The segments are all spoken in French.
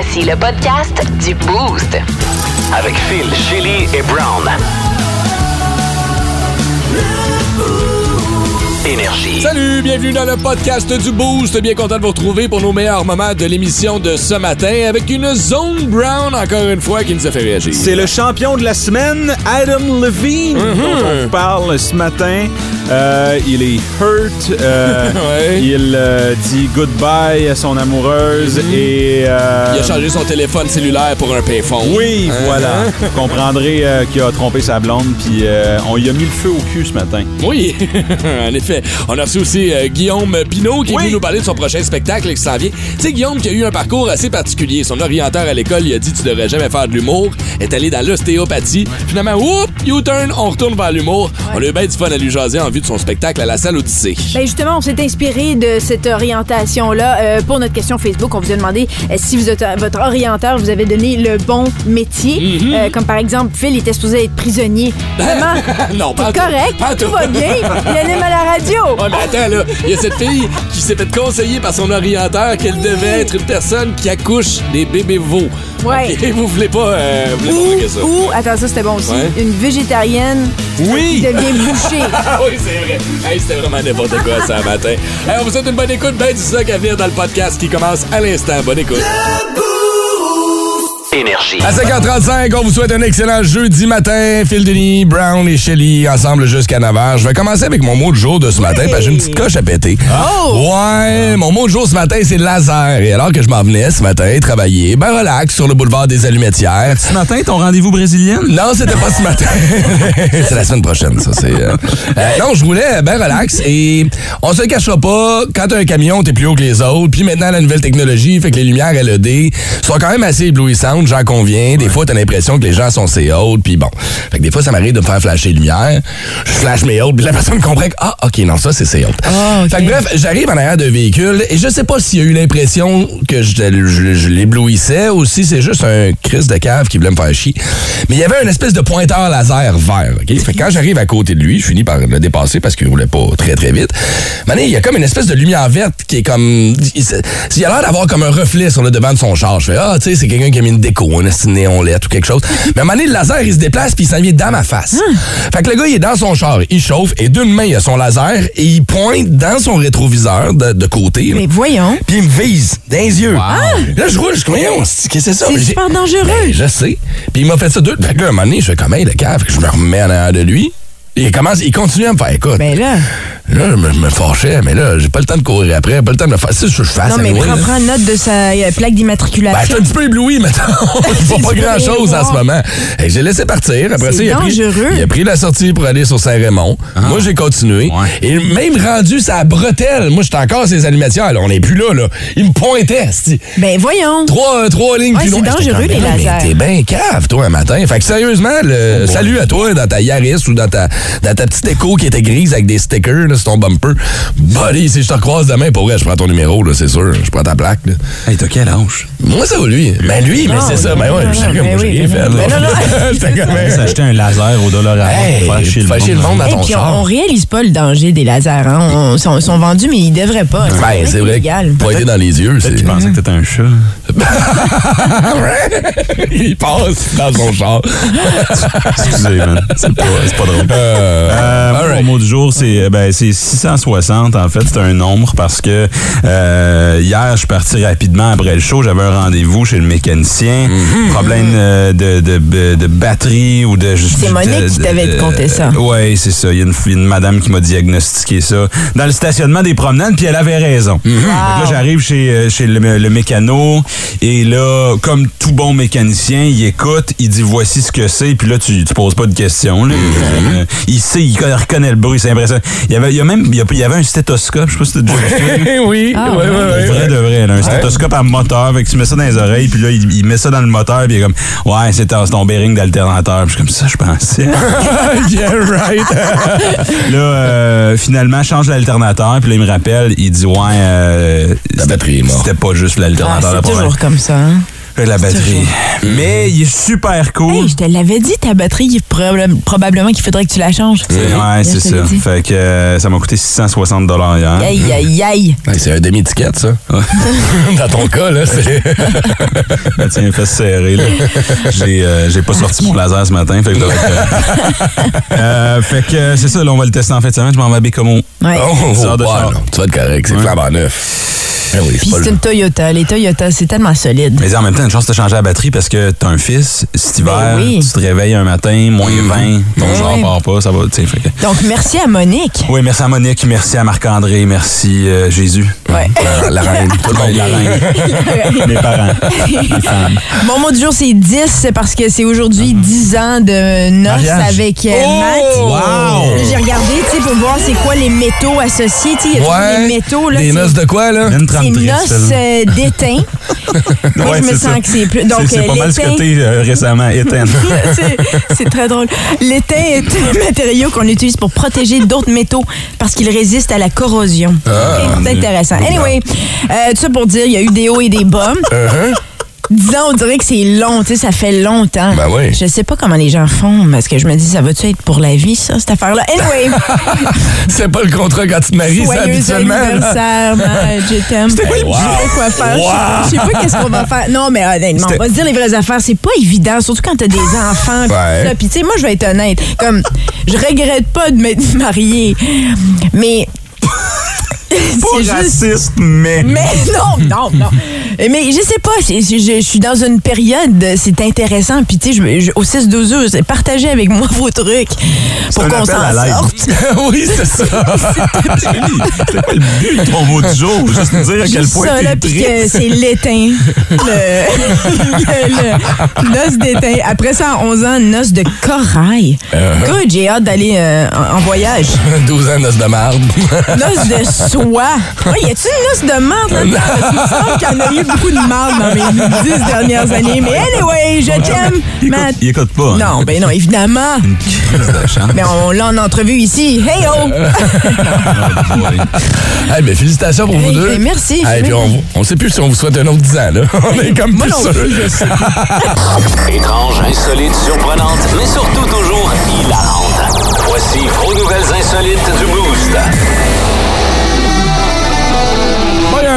Voici le podcast du Boost. Avec Phil, Chili et Brown. Énergie. Salut, bienvenue dans le podcast du Boost. Bien content de vous retrouver pour nos meilleurs moments de l'émission de ce matin avec une Zone Brown, encore une fois, qui nous a fait réagir. C'est le champion de la semaine, Adam Levine, dont on parle ce matin. Euh, il est hurt. euh, Ouais. Il euh, dit goodbye à son amoureuse et. euh, Il a changé son téléphone cellulaire pour un payphone. Oui, Hein? voilà. Vous comprendrez euh, qu'il a trompé sa blonde, puis euh, on lui a mis le feu au cul ce matin. Oui, en effet. On a reçu aussi euh, Guillaume Pinot qui est Oui. venu nous parler de son prochain spectacle qui s'en vient. Tu sais, Guillaume qui a eu un parcours assez particulier. Son orienteur à l'école, il a dit Tu devrais jamais faire de l'humour. Est allé dans l'ostéopathie. Finalement, whoop, U-turn, on retourne vers l'humour. On a eu bien du fun à lui jaser en de son spectacle à la salle Odyssée. Ben justement, on s'est inspiré de cette orientation-là euh, pour notre question Facebook. On vous a demandé euh, si vous êtes, votre orienteur vous avait donné le bon métier. Euh, comme par exemple, Phil était supposé être prisonnier. Vraiment, non, pas correct, Pas tout tout. va bien? Il anime à la radio? Ouais, mais attends, là, il y a cette fille qui s'est fait conseiller par son orienteur qu'elle devait être une personne qui accouche des bébés veaux. Ouais. Ok, vous voulez pas, euh, vous voulez pas Ou, manquer ça. ou, attends, ça c'était bon aussi, Ouais. une végétarienne Oui! qui devient bouchée. Ah oui, c'est vrai. Hey, c'était vraiment n'importe quoi ça matin. Hey, on vous souhaite une bonne écoute. Ben du ça à venir dans le podcast qui commence à l'instant. Bonne écoute. Énergie. À 5h35, on vous souhaite un excellent jeudi matin. Phil Denis, Brown et Shelly ensemble jusqu'à 9h. Je vais commencer avec mon mot de jour de ce matin parce que j'ai une petite coche à péter. Ouais, mon mot de jour ce matin, c'est laser. Et alors que je m'en venais ce matin travailler, ben relax sur le boulevard des Allumettières. Ce matin, ton rendez-vous brésilien? Non, c'était pas ce matin. c'est la semaine prochaine, ça. C'est. euh, euh, non, je roulais ben relax et on se le cachera pas. Quand t'as un camion, t'es plus haut que les autres. Puis maintenant, la nouvelle technologie fait que les lumières LED sont quand même assez éblouissantes, j'en conviens. Des fois, t'as l'impression que les gens sont assez hautes. Puis bon, fait que des fois, ça m'arrive de me faire flasher les lumières. Je flash mes hautes, puis la personne comprend que ah, ok, non, ça c'est ses hautes. Fait que bref, j'arrive en arrière d'un véhicule et je sais pas s'il y a eu l'impression que je, je- je l'éblouissais ou si c'est juste un Chris de cave qui voulait me faire chier. Mais il y avait une espèce de pointeur laser vert. ok? Fait que quand j'arrive à côté de lui, je finis par le dépasser parce qu'il roulait pas très très vite. Mané, il y a comme une espèce de lumière verte qui est comme. Il, il a l'air d'avoir comme un reflet sur le devant de son char. Je fais Ah, tu sais, c'est quelqu'un qui a mis une déco, un néon LED ou quelque chose. Mais à un moment donné, le laser, il se déplace puis il s'en vient dans ma face. Fait que le gars, il est dans son char, il chauffe et d'une main, il a son laser et il pointe dans son rétroviseur de, de côté. là. Mais voyons. Puis il me vise dans les yeux. Là, je roule, je qu'est-ce que c'est ça? C'est super dangereux. Ben, je sais. Puis il m'a fait ça deux. Fait que là, un moment donné, je fais comme, hey, le cave, je me remets en arrière de lui. Et il commence, il continue à me faire, écoute. Ben là. Là, je me, me fâchais, mais là, j'ai pas le temps de courir après, pas le temps de me faire. C'est ce que je fasse Non, mais prends, note de sa euh, plaque Ben, je d'immatriculation. suis un petit peu ébloui maintenant. je vois pas Tu peux grand chose rien en ce moment. Fait que J'ai laissé partir. Après C'est ça, il a, pris, dangereux. il a pris la sortie pour aller sur Saint-Raymond. Moi, j'ai continué. Ouais. Et même rendu sa bretelle, moi, j'étais encore ses animations. Là, on n'est plus là, là. Il me pointait. Ben voyons. Trois, euh, trois lignes Ouais, plus c'est loin. J'étais dangereux, les lasers. Mais t'es bien cave, toi, un matin. Fait que sérieusement, le salut à toi dans ta Yaris ou dans ta, dans ta petite écho qui était grise avec des stickers là, sur ton bumper. Buddy, si je te recroise demain, pour vrai, je prends ton numéro, là, c'est sûr. Je prends ta plaque. Là. Hey, t'as quel âge? Moi, ça va, lui. Ben, lui, mais c'est ça. Ben, ouais, non, j'étais non, comme, ben moi, j'ai rien fait. non, non, non. J'étais comme, S'acheter un laser au dollar à Hey, faire chier le monde dans ton puis on, char. on réalise pas le danger des lasers. Hein. On- Ils sont, sont vendus, mais ils devraient pas. Ben, c'est vrai. Pointer dans les yeux, c'est. Qu'il pensait que t'étais un chat. Il passe dans son char. Excusez, man. C'est pas, c'est pas drôle. Euh, alright. Mon mot du jour, c'est ben, c'est 660. En fait, c'est un nombre parce que euh, hier, je suis parti rapidement après le show. J'avais un rendez-vous chez le mécanicien. Problème euh, de, de, de, de batterie ou de... C'est Monique de- qui t'avait conté ça. Oui, c'est ça. Il y a une, une madame qui m'a diagnostiqué ça dans le stationnement des promenades, puis elle avait raison. Que là, j'arrive chez, euh, chez le, le mécano, et là, comme tout bon mécanicien, il écoute, il dit voici ce que c'est, puis là, tu, tu poses pas de questions. là. Euh, il sait, il reconnaît le bruit, c'est impressionnant. Il y avait, il y a même, il y y avait un stéthoscope, je sais pas si t'as déjà vu ça. oui, Ah, ouais, ouais, ouais. Vrai de vrai, là, un stéthoscope à moteur, fait que tu mets ça dans les oreilles, puis là, il, il met ça dans le moteur, puis il est comme, ouais, c'est ton, c'est ton bearing d'alternateur. Puis je suis comme ça, je pensais. yeah, right. Là, euh, finalement, je change l'alternateur, puis là, il me rappelle, il dit, ouais, euh, La batterie c'était pas juste Ah, l'alternateur. le c'est toujours comme ça. hein. La batterie. Mais il est super cool. Hey, je te l'avais dit, ta batterie, proba- probablement qu'il faudrait que tu la changes. Ouais, c'est ça. Fait que euh, ça m'a coûté 660 hier. Aïe, aïe, aïe. Ouais, c'est un demi-étiquette, ça. Dans ton cas, là, c'est. Ben, tiens, fesse serrée, là. J'ai euh, j'ai pas sorti mon laser ce matin, fait que euh, fait que c'est ça, là, on va le tester en fin de semaine. Je m'en vais à Bécomo. Ouais. Oh, char. non, tu vas être correct, c'est Ouais. flambant neuf. Oui, c'est Puis c'est une Toyota. Les Toyota, c'est tellement solide. Mais en même temps, une chance de changer la batterie parce que t'as un fils, cet hiver, Ben oui. tu te réveilles un matin, moins 20, ton Ben genre oui. part pas, ça va, tu sais. fait que- Donc, merci à Monique. Oui, merci à Monique, merci à Marc-André, merci euh, Jésus. Ouais. La, la reine. Tout le monde. La reine. Mes parents. Mes femmes. Mon mot du jour, c'est 10, c'est parce que c'est aujourd'hui 10 ans de noces Mariage. avec euh, Oh! Matt. Wow! J'ai regardé, tu sais, pour voir c'est quoi les métaux associés. Tu sais, il y a Ouais. des métaux. Là, Des noces de quoi, là? Une C'est noces euh, d'étain. Moi, Ouais, je me sens ça. que c'est plus. Donc, C'est- euh, pas mal ce euh, récemment, Étienne. C'est- très drôle. L'étain est un matériau qu'on utilise pour protéger d'autres métaux parce qu'il résiste à la corrosion. Ah, c'est intéressant. Anyway, euh, tout ça pour dire, il y a eu des hauts et des bas. Uh-huh. Disons, on dirait que c'est long, tu sais, ça fait longtemps. Ben oui. Je sais pas comment les gens font, parce que je me dis, ça va-tu être pour la vie, ça, cette affaire-là? Anyway, C'est pas le contrat quand tu te maries, ça, joyeux habituellement. anniversaire, je t'aime. quoi le Je but? sais pas quoi faire? Je sais pas- qu'est-ce qu'on va faire. Non, mais honnêtement, on C'était- va se dire les vraies affaires. C'est pas évident, surtout quand t'as des enfants. Puis, tu sais, moi, je vais être honnête. Comme, je regrette pas de m'être mariée, mais. Pas c'est juste. raciste, mais. Mais non, non, non. Mais je sais pas, je, je suis dans une période, c'est intéressant. Puis tu sais, je- au 6-12 heures, partagez avec moi vos trucs pour qu'on s'en sorte. oui, c'est ça. C'est quoi le but de ton mot du jour? Juste dire à quel Juste point ça, puis que c'est l'étain. Le, le- le noce d'étain. Après ça, à 11 ans, noce de corail. Uh-huh. Good, j'ai hâte d'aller euh, en, en voyage. 12 ans de noces de marde. Noce de soie. Ouais, y a-tu une noce de marde là-dedans? Parce qu'il me semble qu'il y en a eu beaucoup de marde dans mes 10 dernières années. Mais anyway, je t'aime, Il écoute, il écoute pas. hein. Non, ben non, évidemment. Crise de chance. Mais on l'a en entrevue ici. Hey oh! Eh ben, félicitations pour vous Hey, deux. ben, merci. Eh, puis on, on sait plus si on vous souhaite un autre 10 ans, là. On est comme Moi plus non sûr. plus, je sais. Étrange, insolite, surprenante, mais surtout toujours hilarante. Voici vos nouvelles insolites du Boost.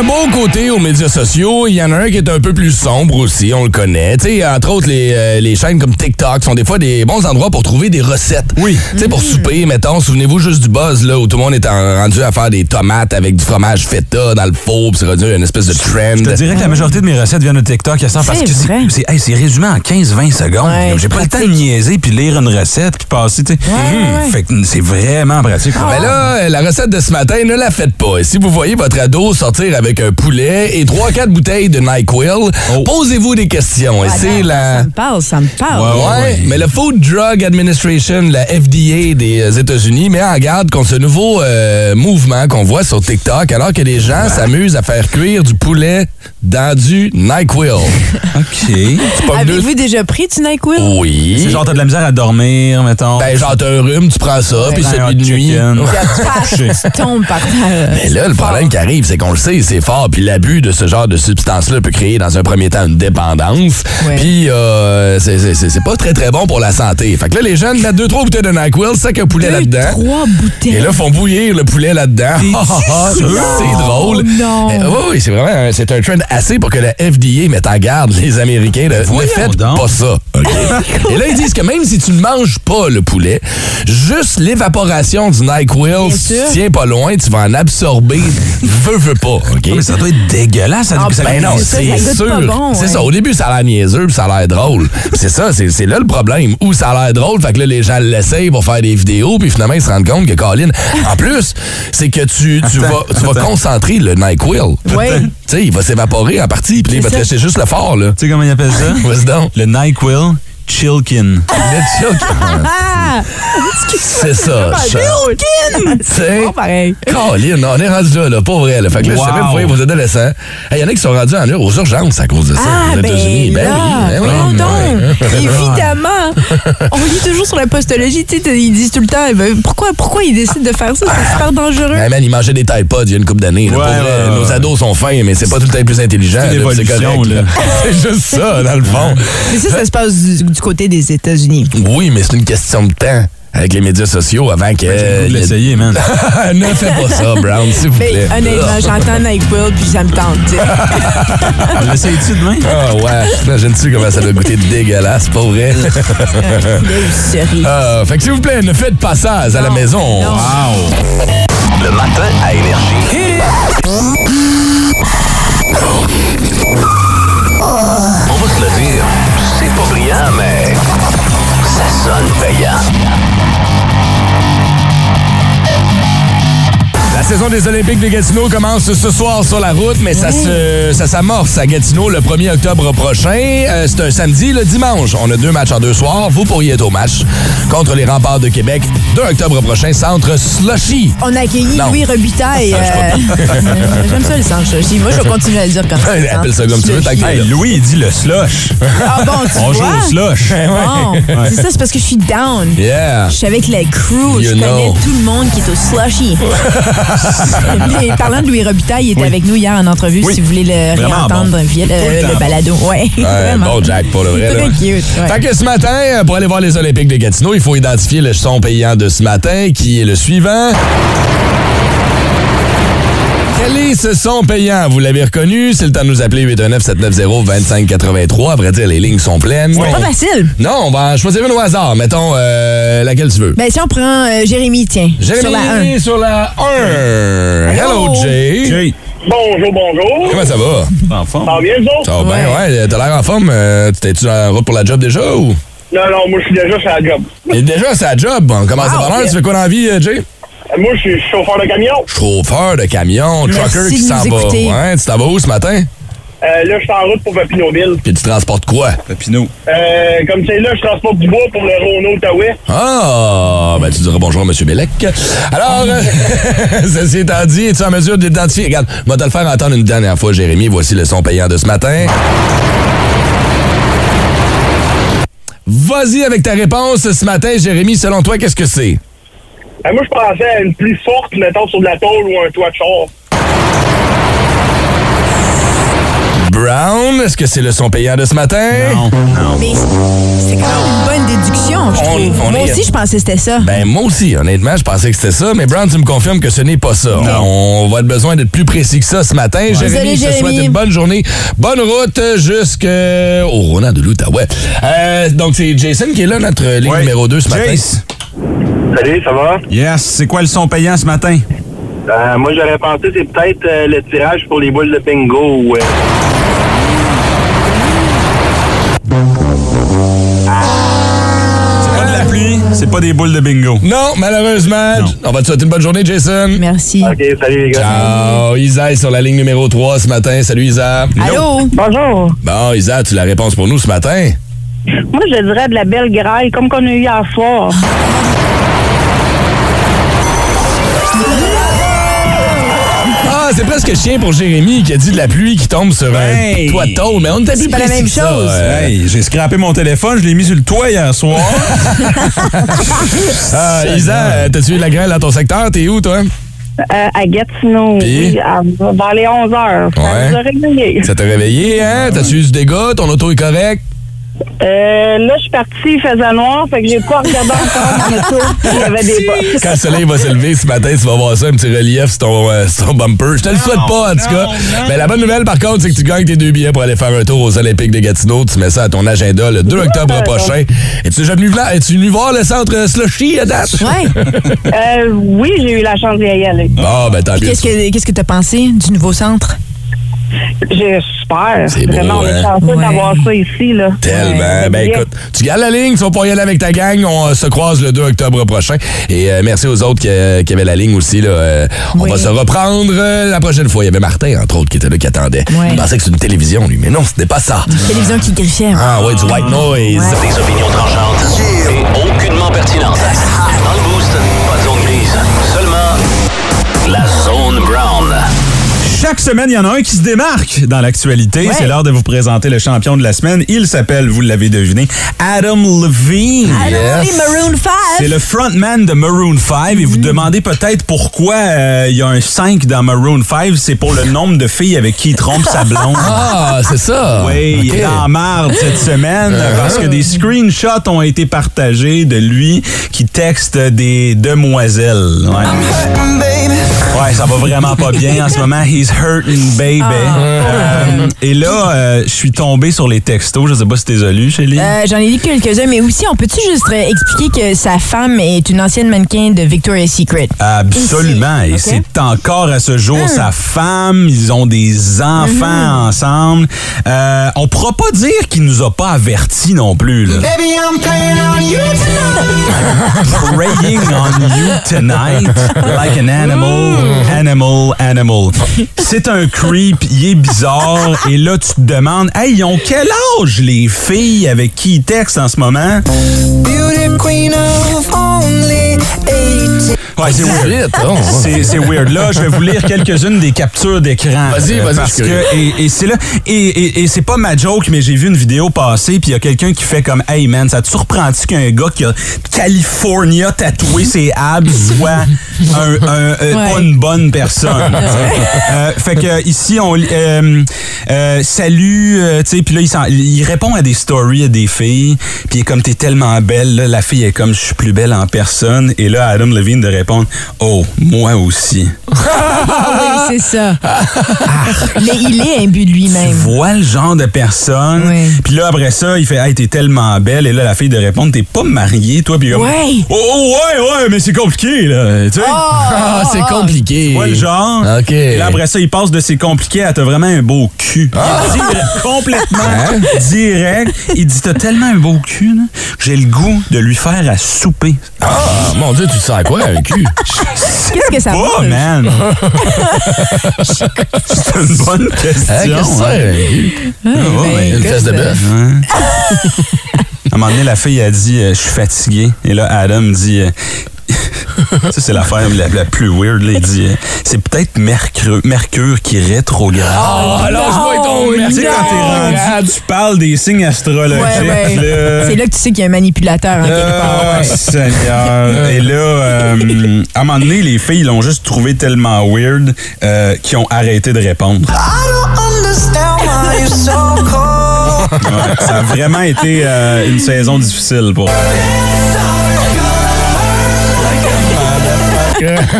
Un bon côté aux médias sociaux. Il y en a un qui est un peu plus sombre aussi, on le connaît. Tu sais, entre autres, les, euh, les chaînes comme TikTok sont des fois des bons endroits pour trouver des recettes. Oui. Tu sais, pour souper, mettons, souvenez-vous juste du buzz, là, où tout le monde est en- rendu à faire des tomates avec du fromage feta dans le four, puis c'est rendu une espèce de trend. Je te dirais que la majorité de mes recettes viennent de TikTok à ça parce que c'est- hey, résumé en 15-20 secondes. Ouais, J'ai pas le temps de niaiser puis lire une recette puis passer, tu sais. ouais, ouais. Fait que c'est vraiment pratique. Ben là, la recette de ce matin, ne la faites pas. Et si vous voyez votre ado sortir avec un poulet et 3-4 bouteilles de NyQuil, Oh. posez-vous des questions. Et Ah, c'est la... Ça me parle, ça me parle. Ouais, Ouais, ouais. mais le Food Drug Administration, la FDA des euh, États-Unis, met en garde contre ce nouveau euh, mouvement qu'on voit sur TikTok, alors que les gens s'amusent à faire cuire du poulet dans du NyQuil. OK. C'est Avez-vous déjà pris du NyQuil? Oui. C'est genre, t'as de la misère à dormir, mettons. Ben, genre, t'as un rhume, tu prends ça, puis Ben, celui hot de nuit. tombe par terre. Mais là, le problème qui arrive, c'est qu'on le sait, c'est fort, puis l'abus de ce genre de substance-là peut créer dans un premier temps une dépendance, puis euh, c'est- c'est c'est- c'est pas très très bon pour la santé. Fait que là, les jeunes mettent deux trois bouteilles de NyQuil, sac un poulet Deux, là-dedans. trois bouteilles. Et là, font bouillir le poulet là-dedans. c'est drôle. non. Euh, oui, oui, c'est vraiment c'est un trend assez pour que la FDA mette en garde les Américains. de, ne faites donc. pas ça. Et là, ils disent que même si tu ne manges pas le poulet, juste l'évaporation du NyQuil, si tu tiens pas loin, tu vas en absorber. veux, veux pas. Mais ça doit être dégueulasse. Ça, Ah, ça- Ben non, c'est sûr. bon, c'est ouais. ça. Au début, ça a l'air niaiseux, puis ça a l'air drôle. C'est ça, c'est là le problème. Où ça a l'air drôle, fait que là, les gens l'essayent pour faire des vidéos, puis finalement, ils se rendent compte que, Colin, en plus, c'est que tu, tu vas, tu vas concentrer le NyQuil. Oui. Tu sais, il va s'évaporer en partie, puis il va te ça. rester juste le fort, là. Tu sais comment ils appellent ça? Vas-y donc. Le NyQuil Chilkin. Le Chilkin. C'est ça. Chilkin! C'est Bon, pareil. Colin, on est rendu là, là, pas vrai. Là. Fait que là, je sais Wow. même vous voyez vos adolescents. Il y en a qui sont rendus en aux urgences à cause de ça. Ah, aux États-Unis. ben oui, ben oui. donc. Ouais. Évidemment. On lit toujours sur la postologie, tu sais, ils disent tout le temps, eh ben, pourquoi, pourquoi ils décident de faire ça? C'est super dangereux. Hey man, ils mangeaient des Tide Pods il y a une couple d'années. Ouais, Pour ouais. Nos ados sont fins, mais c'est pas tout le temps plus intelligent. C'est. C'est juste ça, dans le fond. Mais ça, ça se passe du, du côté des États-Unis. Oui, mais c'est une question de temps avec les médias sociaux avant que. J'ai le goût de l'essayer, man. ne fais pas ça, Brown, s'il vous Ben, plaît. honnêtement, j'entends NyQuil puis ça me tente. tu sais. L'essayes-tu demain? Ah ouais, imagine-tu comment ça doit goûter dégueulasse, pas vrai? Ah, fait que s'il vous plaît, ne faites pas ça à la maison. Non. Wow! Le matin à Énergie. On va se le dire, ça sonne payant. La saison des Olympiques de Gatineau commence ce soir sur la route, mais ça se, ça s'amorce à Gatineau le 1er octobre prochain. Euh, c'est un samedi, le dimanche. On a deux matchs en deux soirs. Vous pourriez être au match contre les remparts de Québec. 2 octobre prochain, centre Slushy. On a accueilli Non. Louis Robitaille. euh, J'aime ça le sang aussi. Moi, je vais continuer à le dire comme ça. Appelle ça comme tu veux, tant que t'es Hey, là. Louis, il dit le slush. Ah bon, tu On joue vois? au slush. Bon, c'est ça, c'est parce que je suis down. Yeah. Je suis avec la crew, je connais know. tout le monde qui est au slushy. Mais parlant de Louis Robitaille, il était Oui. avec nous hier en entrevue, Oui. si vous voulez le Vraiment réentendre bon. via le le, temps le balado. Ouais, vraiment. bon Jack, pour le vrai. Très là. cute. ouais. Fait que ce matin, euh, pour aller voir les Olympiques de Gatineau, il faut identifier le son payant de ce matin, qui est le suivant. Est ce son payant? Vous l'avez reconnu? C'est le temps de nous appeler 819-790-2583. À vrai dire, les lignes sont pleines. C'est pas facile. Non, on va en choisir une au hasard. Mettons euh, laquelle tu veux. Ben, si on prend euh, Jérémy, tiens, Jérémy sur la 1. sur la 1. Hello, Jay. Jay, Bonjour, bonjour. Comment ça va? en forme. Ça va bien, vous autres? Ça va bien, ouais. T'as l'air en forme. Euh, T'étais-tu en route pour la job déjà ou? Non, non, moi, je suis déjà sur la job. Et déjà, c'est la job. On commence Wow. par l'heure. Tu fais quoi dans la vie, euh, Jay? Moi, je suis chauffeur de camion. Chauffeur de camion, Merci trucker qui s'en va. Ouais, tu t'en vas où ce matin? Euh, là, je suis en route pour Papineauville. Puis tu transportes quoi? Papineau. Euh, comme c'est là, je transporte du bois pour le Renault Outaouais. Ah, ben tu diras bonjour à M. Bellec. Alors, ceci étant dit, es-tu en mesure d'identifier? Regarde, moi, te le faire entendre une dernière fois, Jérémy. Voici le son payant de ce matin. Vas-y avec ta réponse ce matin, Jérémy. Selon toi, qu'est-ce que c'est? Euh, moi, je pensais à une plus forte, mettons, sur de la tôle ou un toit de char. Brown, est-ce que c'est le son payant de ce matin? Non, non. Mais c'est quand même une bonne déduction, je On- trouve. on Moi est- aussi, je pensais que c'était ça. Ben, moi aussi, honnêtement, je pensais que c'était ça, mais Brown, tu me confirmes que ce n'est pas ça. On va être besoin d'être plus précis que ça ce matin. Jérémy, Désolé, je te souhaite une bonne journée. Bonne route jusqu'au Rona de l'Outaouais. Euh, donc, c'est Jason qui est là, notre ligne Ouais. numéro 2 ce matin. Jace. Salut, ça va? Yes, c'est quoi le son payant ce matin? Euh, moi, j'aurais pensé c'est peut-être euh, le tirage pour les boules de bingo. Ou, euh, C'est pas de la pluie, c'est pas des boules de bingo. Non, malheureusement. Non. On va te souhaiter une bonne journée, Jason. Merci. OK, salut les gars. Ciao. Isa est sur la ligne numéro 3 ce matin. Salut, Isa. Allô? Bonjour. Bon, Isa, tu as la réponse pour nous ce matin? Moi, je dirais de la belle graille, comme qu'on a eu hier soir. C'est presque chien pour Jérémy qui a dit de la pluie qui tombe sur Hey. un toit de tôle, mais on était plus pas la même chose. euh. Hey, j'ai scrappé mon téléphone, je l'ai mis sur le toit hier soir. Ah, Isa, euh, t'as-tu eu de la grêle dans ton secteur? T'es où, toi? Euh, à Gatineau, oui, à- vers les 11 heures. Ça Ouais. nous a réveillés. Ça t'a réveillé, hein? T'as-tu eu du dégât? Ton auto est correct? Euh, là, je suis partie, il faisait noir, fait que j'ai pas regardé encore mon auto. Il y avait des. Quand le soleil va se lever ce matin, tu vas voir ça, un petit relief sur ton, euh, sur ton bumper. Je te le souhaite pas, en tout cas. Mais la bonne nouvelle, par contre, c'est que tu gagnes tes deux billets pour aller faire un tour aux Olympiques de Gatineau. Tu mets ça à ton agenda le 2 octobre prochain. Es-tu déjà venu, es-tu venu voir le centre Slushy à date? Ouais. Euh, oui, j'ai eu la chance d'y aller. Ah, ben tant mieux. qu'est-ce que qu'est-ce que t'as pensé du nouveau centre? J'ai super. C'est beau, Vraiment, on est hein? chanceux Ouais. d'avoir ça ici, là. Tellement. Ouais, ben bien. écoute, tu gardes la ligne, tu vas pas y aller avec ta gang. On euh, se croise le 2 octobre prochain. Et euh, merci aux autres qui, euh, qui avaient la ligne aussi. Là. Euh, On Oui. va se reprendre la prochaine fois. Il y avait Martin, entre autres, qui était là, qui attendait. Ouais. Il pensait que c'était une télévision, lui. Mais non, c'était pas ça. Télévision qui griffait. Ah ouais, du white noise. Des opinions tranchantes et aucunement pertinentes. Dans le Chaque semaine, il y en a un qui se démarque dans l'actualité. Ouais. C'est l'heure de vous présenter le champion de la semaine. Il s'appelle, vous l'avez deviné, Adam Levine. Les Maroon 5. C'est le frontman de Maroon 5 et vous demandez peut-être pourquoi euh, il y a un 5 dans Maroon 5. C'est pour le nombre de filles avec qui il trompe sa blonde. Ah, c'est ça. Oui, il Ok. est en marde cette semaine parce que des screenshots ont été partagés de lui qui texte des demoiselles. Ouais. Ouais, ça va vraiment pas bien en ce moment. He's hurting, baby. Euh, et là, euh, je suis tombé sur les textos. Je sais pas si t'es lu, Chélie. Euh, J'en ai lu quelques-uns, mais aussi, on peut-tu juste expliquer que sa femme est une ancienne mannequin de Victoria's Secret? Absolument. Et c'est encore à ce jour sa femme. Ils ont des enfants ensemble. Euh, on pourra pas dire qu'il nous a pas avertis non plus. Là. Praying on you tonight like an animal, animal, animal. C'est un creep, il est bizarre. Et là, tu te demandes, hey, ils ont quel âge les filles avec qui ils textent en ce moment? Oh. C'est c'est weird. Là, je vais vous lire quelques-unes des captures d'écran. Vas-y, Euh, vas-y, Parce je suis que, et, et c'est là. Et, et, et c'est pas ma joke, mais j'ai vu une vidéo passer, puis il y a quelqu'un qui fait comme Hey man, ça te surprend-tu qu'un gars qui a California tatoué ses abs soit un, un- euh, Ouais. pas une bonne personne? Euh, fait que ici, on lit, euh, euh, salut, euh, tu sais, puis là, il, s'en- il répond à des stories à des filles, puis il est comme t'es tellement belle, là, la fille est comme je suis plus belle en personne, et là, Adam Levine de répondre Oh, moi aussi. Ah oui, c'est ça. mais il est imbu de Tu lui-même. vois le genre de personne. Oui. Puis là, après ça, il fait Hey, t'es tellement belle. Et là, la fille de répondre T'es pas mariée, toi. Puis comme, Ouais. Oh, oh, ouais, ouais, mais c'est compliqué, là. Tu sais? Ah, c'est compliqué. Tu vois le genre? OK. Et là, après ça, il passe de c'est compliqué à t'as vraiment un beau cul. Ah. Il dit complètement Hein? direct. Il dit T'as tellement un beau cul, là, j'ai le goût de lui faire à souper. Ah, mon Dieu, tu à quoi, un cul? Qu'est-ce que ça Oh, mange? man! c'est une bonne Hein, question. Qu'est-ce que c'est, hein. un cul? Ah, Une ben, fesse de bœuf? À un moment donné, la fille a dit euh, Je suis fatigué. Et là, Adam dit euh, Ça, c'est l'affaire la, la plus weird. Là. Il dit euh, C'est peut-être Mercure, Mercure qui rétrograde. Ah, lâche-moi ton non, tu sais, quand t'es Mercure. rendu, tu parles des signes astrologiques. Ouais, ouais. là. C'est là que tu sais qu'il y a un manipulateur en quelque part. Ah, ouais. Seigneur. Et là, euh, à un moment donné, les filles l'ont juste trouvé tellement weird euh, qu'ils ont arrêté de répondre. Ouais, ça a vraiment été euh, une saison difficile pour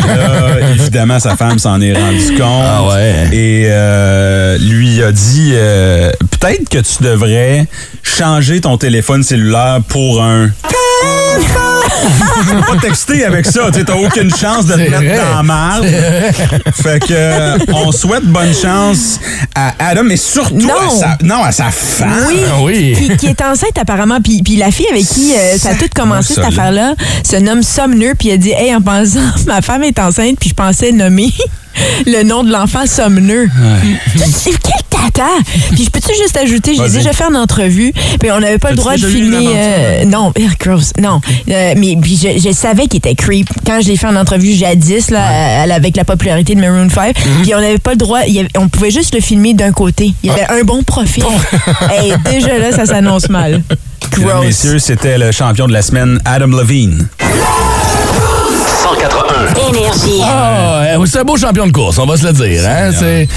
Là, évidemment, sa femme s'en est rendue compte. Ah ouais. Et euh, lui a dit euh, peut-être que tu devrais changer ton téléphone cellulaire pour un. Tu peux pas texter avec ça, tu t'as aucune chance de te mettre vrai. dans la marde. Fait que euh, on souhaite bonne chance à Adam, mais surtout à Non. sa, non, à sa femme. Oui, Ah oui. Qui, qui est enceinte apparemment. Puis, puis la fille avec qui euh, ça a tout commencé, cette affaire-là, se nomme Sumner. Puis elle dit Hey, en pensant, ma femme est enceinte, puis je pensais nommer le nom de l'enfant Sumner. C'est quel tata! Puis je peux-tu juste ajouter, j'ai déjà fait une entrevue, puis on n'avait pas le droit de filmer. euh, non, gross, non. Euh, mais puis je, je savais qu'il était creep. Quand je l'ai fait en entrevue jadis, là, avec la popularité de Maroon 5, Mm-hmm. puis on n'avait pas le droit, il y avait- on pouvait juste le filmer d'un côté. Il y avait un bon profil. Hey, déjà là, ça s'annonce mal. Mesdames, Gross. messieurs, c'était le champion de la semaine, Adam Levine. 181. Énergie. Ah, euh, c'est un beau champion de course, on va se le dire. Hein? C'est...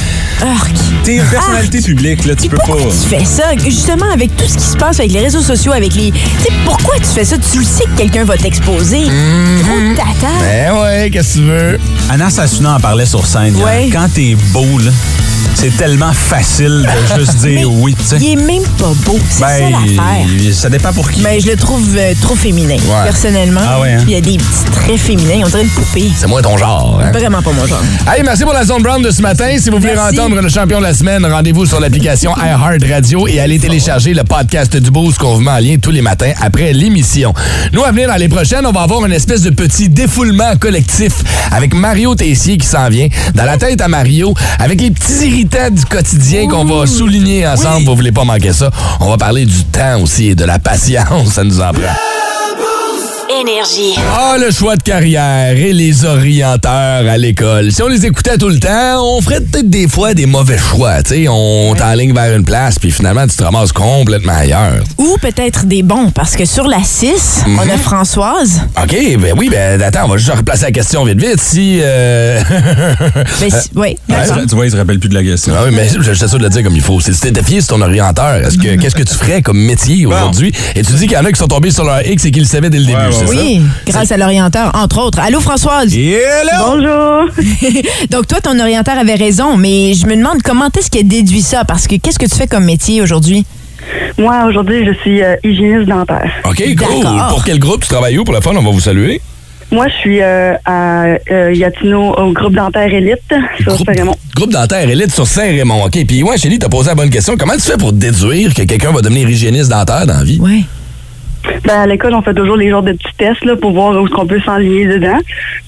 T'es une personnalité publique, là, tu peux pas. pourquoi tu fais ça? Justement, avec tout ce qui se passe avec les réseaux sociaux, avec les. Tu sais, pourquoi tu fais ça? Tu le sais que quelqu'un va t'exposer. Trop de tata. Ben ouais, qu'est-ce que tu veux? Anna Sassuna en parlait sur scène. Ouais. Quand t'es beau, là, c'est tellement facile de juste Mais dire oui. Il est même pas beau. C'est ça Ben, l'affaire. ça dépend pour qui. Mais je le trouve euh, trop féminin, personnellement. Ah ouais, hein? Il y a des petits traits féminins, on dirait une poupée. C'est moins ton genre. hein? Vraiment pas mon genre. Hey, merci pour la zone brown de ce matin. Si vous voulez Merci. entendre le champion de la semaine, rendez-vous sur l'application iHeart Radio et allez télécharger le podcast du Boost qu'on vous met en lien tous les matins après l'émission. Nous, à venir dans les prochaines, on va avoir une espèce de petit défoulement collectif avec Mario Tessier qui s'en vient. Dans la tête à Mario, avec les petits irritants du quotidien qu'on va souligner ensemble. Vous voulez pas manquer ça. On va parler du temps aussi et de la patience. Ça nous en prend. Énergie. Ah, le choix de carrière et les orienteurs à l'école. Si on les écoutait tout le temps, on ferait peut-être des fois des mauvais choix. Tu sais, on t'enligne vers une place, puis finalement, tu te ramasses complètement ailleurs. Ou peut-être des bons, parce que sur la 6, Mhm. on a Françoise. OK, ben oui, ben attends, on va juste replacer la question vite vite. Si... Euh... Ben, si- oui, Ouais, tu vois, il se rappelle plus de la question. Ah oui, mais j'étais sûr de le dire comme il faut. C'est si t'étais fier sur ton orienteur, est-ce que qu'est-ce que tu ferais comme métier aujourd'hui? Et tu dis qu'il y en a qui sont tombés sur leur X et qu'ils le savaient dès le début, Ouais, c'est Oui, grâce à l'orienteur, entre autres. Allô, Françoise? Hello! Bonjour. Donc, toi, ton orienteur avait raison, mais je me demande comment est-ce qu'il a déduit ça? Parce que qu'est-ce que tu fais comme métier aujourd'hui? Moi, aujourd'hui, je suis euh, hygiéniste dentaire. OK, cool. D'accord. Pour quel groupe tu travailles où? Pour le fun, on va vous saluer. Moi, je suis euh, à euh, Gatineau, au groupe dentaire élite, sur Groupe, Saint-Raymond. groupe dentaire élite sur Saint-Raymond. OK, puis ouais, Chélie, t'as posé la bonne question. Comment tu fais pour déduire que quelqu'un va devenir hygiéniste dentaire dans la vie? Oui. Ben, à l'école, on fait toujours les genres de petits tests là, pour voir où est-ce qu'on peut s'enligner dedans.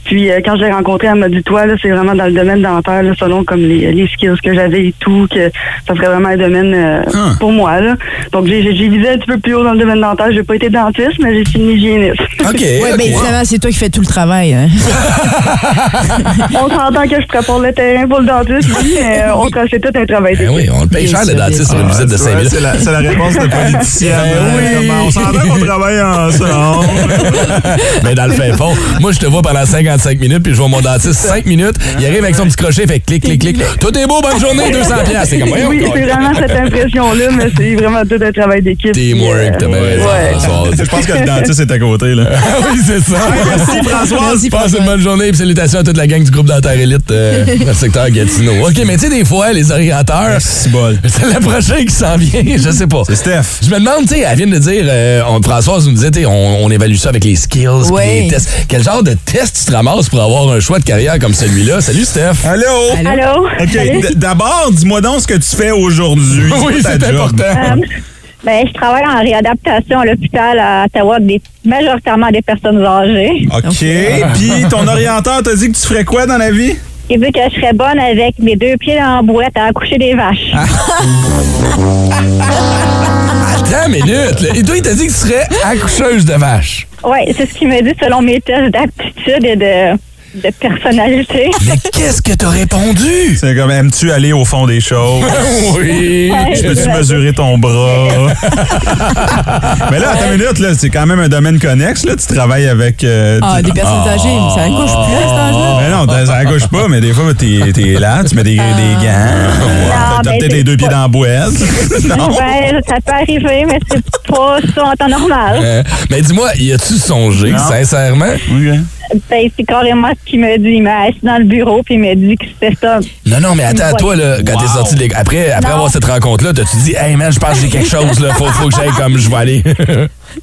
Puis euh, quand je l'ai rencontré, elle m'a dit toi, là, c'est vraiment dans le domaine dentaire, là, selon comme les, les skills que j'avais et tout, que ça serait vraiment un domaine euh, Ah. pour moi. Là. Donc j'ai visé un petit peu plus haut dans le domaine dentaire. J'ai pas été dentiste, mais j'ai fini hygiéniste. OK. Oui, OK. mais finalement, c'est toi qui fais tout le travail. hein. on s'entend que je prépare le terrain pour le dentiste, oui, mais euh, on c'est tout un travail Ben oui, on le paye cher, le dentiste, sur une Ah, visite de c'est 5 vrai, minutes. C'est la, réponse de politicienne. Ben oui. Comment On s'entend qu'on travaille ensemble. Mais dans le fin fond, moi, je te vois pendant 55 minutes, puis je vois mon dentiste 5 minutes. Il arrive avec son petit crochet, fait clic, clic, clic. Tout est beau, bonne journée, 200 piastres. C'est comme, Oui, c'est vraiment cette impression-là, mais c'est vraiment tout un travail d'équipe. Teamwork, t'as bien Euh, raison, ouais. Françoise. Je pense que le dentiste est à côté. Là. Ah oui, c'est ça. Merci, Françoise. Merci, Passe François. une bonne journée et salutations à toute la gang du groupe dentaire élite euh, dans le secteur Gatineau. OK, mais tu sais, des fois, les orienteurs, C'est bol. c'est la prochaine qui s'en vient, je sais pas. C'est Steph. Je me demande, tu sais, elle vient de dire, euh, on- Françoise nous disait, on, on évalue ça avec les skills, les tests. Quel genre de test tu te ramasses pour avoir un choix de carrière comme celui-là? Salut, Steph. Allô? Allô? OK, d'abord, dis-moi donc ce que tu fais aujourd'hui. Oui, c'est important. Euh, ben, je travaille en réadaptation à l'hôpital à Ottawa, des, majoritairement des personnes âgées. OK, puis ton orienteur t'a dit que tu ferais quoi dans la vie? Il dit que je serais bonne avec mes deux pieds dans la boîte à accoucher des vaches. Attends une minute. là. Et toi, il t'a dit que tu serais accoucheuse de vache. Oui, c'est ce qu'il m'a dit selon mes tests d'aptitude et de, de personnalité. Mais qu'est-ce que t'as répondu? C'est comme, aimes-tu aller au fond des choses? Oui. Je peux-tu mesurer ton bras? Mais là, attends une minute, là, c'est quand même un domaine connexe. Là. Tu travailles avec... euh, Ah, des personnes âgées, ça accouche plus à cet âge-là. Mais non, ça accouche pas, mais des fois, t'es es là, tu mets des, des gants. T'as mais peut-être les deux pieds dans la boîte. non. Ben, ça peut arriver, mais c'est pas ça en temps normal. Euh, mais dis-moi, y a-tu songé, Non. sincèrement? Ben, c'est carrément ce qu'il m'a dit. Il m'a assis dans le bureau puis il m'a dit que c'était ça. Non, non, mais attends, toi, là, quand t'es sorti de l'école, après, après Non. avoir cette rencontre-là, t'as-tu dit, hey man, je pense que j'ai quelque chose, là, faut, faut que j'aille comme je vais aller.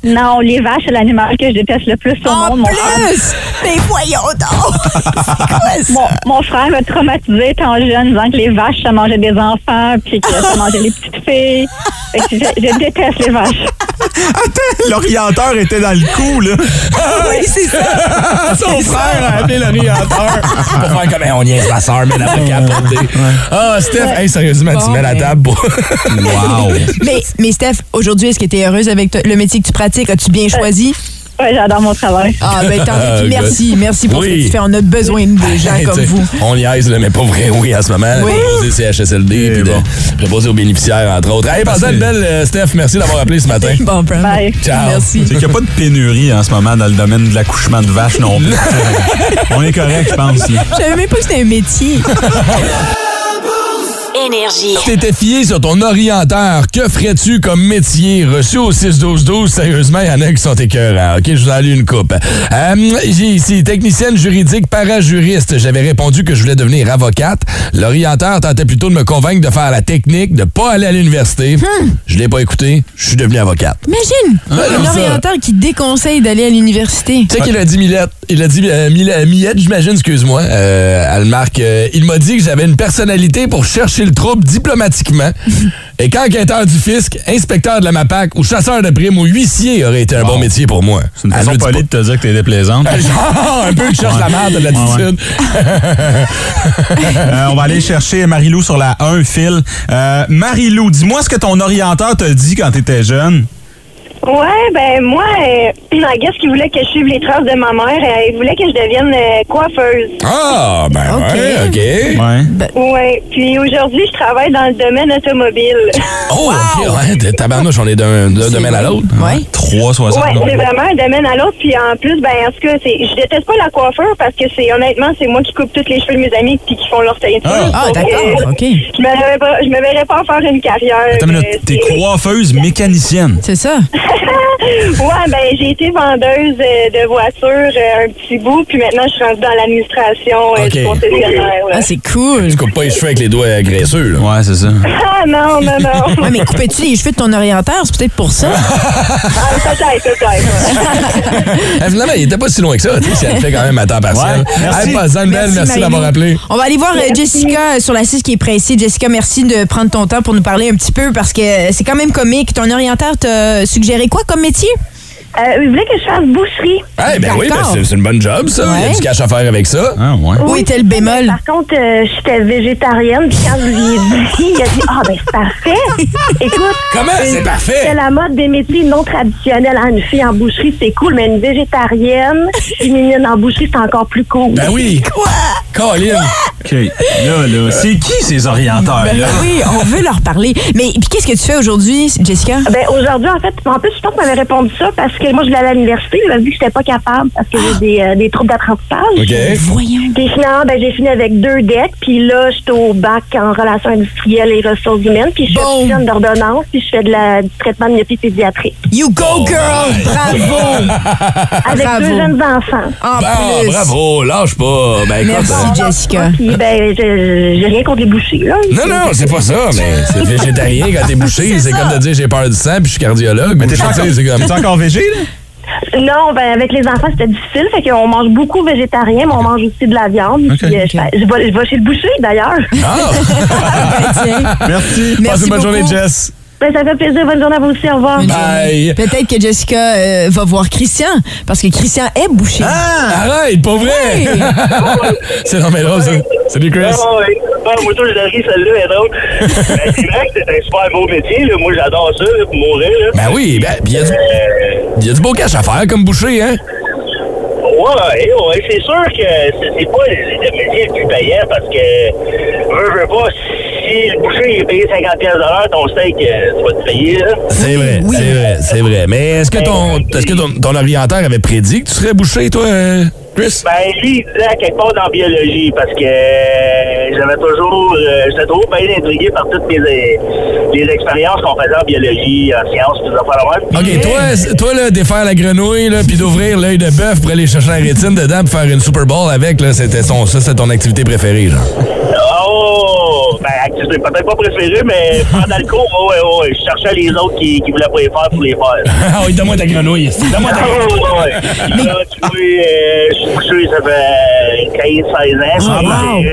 Non, les vaches, c'est l'animal que je déteste le plus au En monde. Mon frère, plus! Mais voyons donc! C'est quoi ça? mon, mon frère m'a traumatisé étant jeune, disant que les vaches, ça mangeait des enfants, puis que ça mangeait les petites filles. Fait que je, je déteste les vaches. Attends, l'orienteur était dans le coup, là. Oui, c'est ça! Son frère a appelé l'orienteur pour faire comme, Hey, on niaise la sœur, mais elle a pas capoté. Ah, Steph, hey, sérieusement, tu mets la table pour... Wow. Mais, mais Steph, aujourd'hui, est-ce que tu es heureuse avec le métier que tu pratiques? As-tu bien choisi? Ouais, j'adore mon travail. Ah, ben tant Ah, mieux. Puis merci. Merci pour ce Oui. que tu fais. On a besoin de gens Hey, comme vous. On niaise, là, mais pas vrai, oui, en ce moment. Oui. Préposer CHSLD, puis de bon. préposer aux bénéficiaires, entre autres. Hey, passez une belle, euh, Steph, merci d'avoir appelé ce matin. Bon, Bram. Bye. Ciao. Merci. C'est qu'il n'y a pas de pénurie en ce moment dans le domaine de l'accouchement de vaches non plus. On est correct, je pense. Je savais même pas que c'était un métier. Énergie. Si t'étais fié sur ton orienteur, que ferais-tu comme métier? Reçu au 6-12-12? Sérieusement, il y en a qui sont écœurants. OK, je vous en lis une coupe. Euh, J'ai ici technicienne juridique parajuriste. J'avais répondu que je voulais devenir avocate. L'orienteur tentait plutôt de me convaincre de faire la technique, de pas aller à l'université. Je l'ai pas écouté. Je suis devenu avocate. Imagine, comme un ça. orienteur qui déconseille d'aller à l'université. Tu sais qu'il a dit Millette. Il a dit euh, Millette, j'imagine, excuse-moi. Euh, elle marque. euh, il m'a dit que j'avais une personnalité pour chercher le trouble diplomatiquement. Et qu'enquêteur du fisc, inspecteur de la MAPAC ou chasseur de primes ou huissier aurait été un bon métier pour moi. C'est une façon polie de te dire que t'es déplaisante. Genre, un peu que cherche la merde de l'attitude. Euh, on va aller chercher Marilou sur la 1 fil. Euh, Marilou, dis-moi ce que ton orienteur t'a dit quand t'étais jeune. Ouais, ben moi, euh, I guess qu'il voulait que je suive les traces de ma mère. Euh, il voulait que je devienne euh, coiffeuse. Ah, ben ouais, OK. Ouais. Ouais. Puis aujourd'hui, je travaille dans le domaine automobile. Oh, OK, ouais, t'es- tabarnouche, on est d'un d'un domaine à l'autre. Ouais. 360. Ouais, c'est vraiment un domaine à l'autre. Puis en plus, ben en tout cas, c'est, je déteste pas la coiffure parce que c'est honnêtement, c'est moi qui coupe tous les cheveux de mes amis puis qui font leur teinture. Ah, Donc, d'accord, euh, OK. Je me verrais pas, je me verrais pas en faire une carrière. Attends une minute, Euh, t'es c'est- coiffeuse mécanicienne. C'est ça. Ouais, ben j'ai été vendeuse euh, de voitures euh, un petit bout, puis maintenant je suis rendue dans l'administration euh, Ok. du concessionnaire. là. Ah, c'est cool. Tu coupes pas les cheveux avec les doigts graisseux, là. Ouais, c'est ça. Ah non, non, non. Ouais, mais coupais-tu les cheveux de ton orienteur? C'est peut-être pour ça. Ah, peut-être, peut-être. Ah, Finalement, il était pas si loin que ça. Tu sais, si elle fait quand même à temps partiel. Ouais, merci. Hey, merci, Marie-Lou. d'avoir appelé. On va aller voir Jessica sur la 6 qui est pressée. Jessica, merci de prendre ton temps pour nous parler un petit peu parce que c'est quand même comique. Ton orienteur t'a suggéré quoi comme métier? Euh, il voulait que je fasse boucherie? Eh ben oui, ben c'est une bonne job, ça. Il y a Ouais. du cash à faire avec ça. Ah, ouais. Où était le bémol? Par contre, euh, j'étais végétarienne, puis quand je lui ai dit, il a dit Ah, ben c'est parfait. Écoute. Comment? C'est parfait. C'est la mode des métiers non traditionnels. Hein, Une fille en boucherie, c'est cool, mais une végétarienne, féminine en boucherie, c'est encore plus cool. Ben oui. Quoi? Colin. OK. Là, là, c'est qui ces orienteurs-là? Ben oui, on veut leur parler. Mais puis qu'est-ce que tu fais aujourd'hui, Jessica? Ben aujourd'hui, en fait, en plus, je pense qu'on m'avait répondu ça parce que moi, je voulais aller à l'université. Il m'a dit que j'étais pas capable parce que j'ai des, euh, des troubles d'apprentissage. OK. Voyons. Puis finalement, ben, j'ai fini avec deux decks. Puis là, j'étais au bac en relations industrielles et ressources humaines. Puis je suis Bon. opticienne d'ordonnance. Puis je fais de la, du traitement de myopie pédiatrique. You go, girl! Bravo! Avec Bravo. deux jeunes enfants. En Bon, plus. bravo, lâche pas. Ben écoute. Merci, euh, Jessica. Puis ben, je- j'ai rien contre les bouchers. Là. Non, non, c'est pas ça, mais c'est végétarien quand t'es bouché. C'est comme de dire j'ai peur du sang puis je suis cardiologue. Mais T'es encore, c'est comme. t'es encore végé, là? Non, ben avec les enfants, c'était difficile. Fait qu'on mange beaucoup végétarien, mais on mange aussi de la viande. Puis, euh, je, vais, je vais chez le boucher, d'ailleurs. Ah! Merci. Merci Passe une bonne journée. Jess. Ben, ça fait plaisir. Bonne journée à vous aussi. Au revoir. Bye. Peut-être que Jessica euh, va voir Christian, parce que Christian est bouché. Arrête, pas vrai! c'est non, mais drôle, ça. Salut, Chris. Ah, ouais. Ah, moi, tout, j'ai ri, celle-là est drôle. Ben, c'est vrai que c'est un super beau métier. Là. Moi, j'adore ça, là, pour mourir. Là. Ben oui, ben, pis y du, Euh, y a du beau cash à faire comme boucher, hein? Ouais, ouais, c'est sûr que c'est pas le, le métier le plus payant parce que, veux, veux pas, si le boucher est payé 50 pièces ton steak, euh, tu vas te payer, là. C'est vrai, c'est vrai, c'est vrai. Mais est-ce que ton, est-ce que ton, ton orienteur avait prédit que tu serais bouché, toi, euh, Chris? Ben, lui, il disait à quelque part dans la biologie parce que euh, j'avais toujours, euh, j'étais toujours bien intrigué par toutes les, les expériences qu'on faisait en biologie, en sciences, tout ça. OK, toi, toi là, défaire la grenouille, là, puis d'ouvrir l'œil de bœuf pour aller chercher la rétine dedans pour faire une Super Bowl avec, là, c'était son, ça, c'est ton activité préférée, genre. Oh! Ben, activité peut-être pas préférée, mais prendre dans le cours, ouais, ouais, ouais. Je cherchais les autres qui, qui voulaient pas les faire pour les faire. Ah oui, donne-moi ta grenouille. Donne-moi ta grenouille. Oh, ouais. Là, tu vois, euh, je suis bouché, ça fait 15-16 ans. Je suis Oh, wow. bouché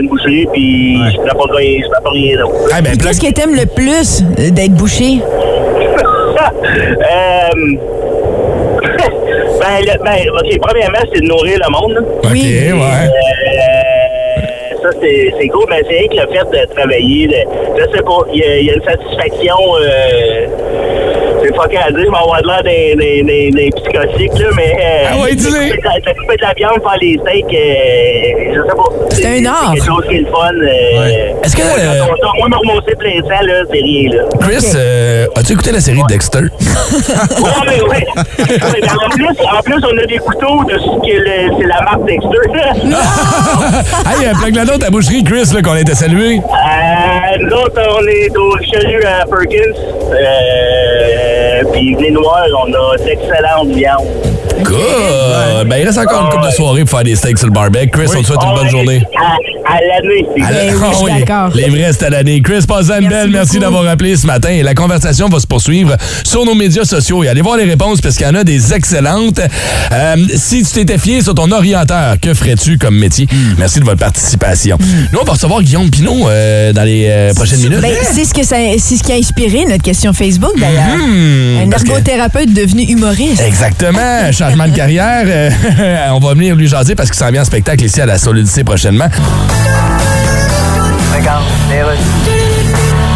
d'une boucherie, puis je ne pas rien, je pas rien d'autre. Ah, ben, Qu'est-ce que t'aimes le plus euh, d'être bouché? euh, ben, le- ben, OK, premièrement, c'est de nourrir le monde. là. OK, ouais. Euh, ça, c'est cool, mais c'est rien que le fait de travailler, le- je sais pas, il y, a- il y a une satisfaction, euh, c'est fucké à dire, je vais avoir de l'air des, des, des, des psychotiques, là, mais. euh, Ah ouais, dis-le. T'as coupé de la- viande, faire les steaks, euh, je sais pas. C'est un art. C'est quelque chose qui est le fun. Euh, Est-ce que, Moi, euh, on- moi, me remonter plein de sang, là, c'est rien, là. Chris, euh, as-tu écouté la série Dexter? Ouais, mais ouais. Ouais, mais en, plus, en plus, on a des couteaux de ce que le- c'est la marque Dexter. hey, euh, plaque la note à boucherie, Chris, là, qu'on était salué. Euh, nous autres, on est au Richelieu à Perkins. Euh, puis nous voir, on a d'excellentes viandes. Good! Ben, il reste encore une couple de soirées pour faire des steaks sur le barbecue. Chris, on te souhaite une bonne journée. À, à l'année, c'est À la- oui, Ah oui. Les vrais, c'était l'année. Chris, passe une Merci belle. Merci d'avoir appelé ce matin. Et la conversation va se poursuivre sur nos médias sociaux. Et allez voir les réponses parce qu'il y en a des excellentes. Euh, si tu t'étais fié sur ton orienteur, que ferais-tu comme métier? Merci de votre participation. Nous, on va recevoir Guillaume Pinot euh, dans les euh, prochaines minutes. Ben, c'est ce que ça, c'est ce qui a inspiré notre question Facebook d'ailleurs. Hmm, Un que- ergothérapeute devenu humoriste. Exactement. Changement de carrière. Euh, on va venir lui jaser parce qu'il s'en vient en spectacle ici à la Solidité prochainement.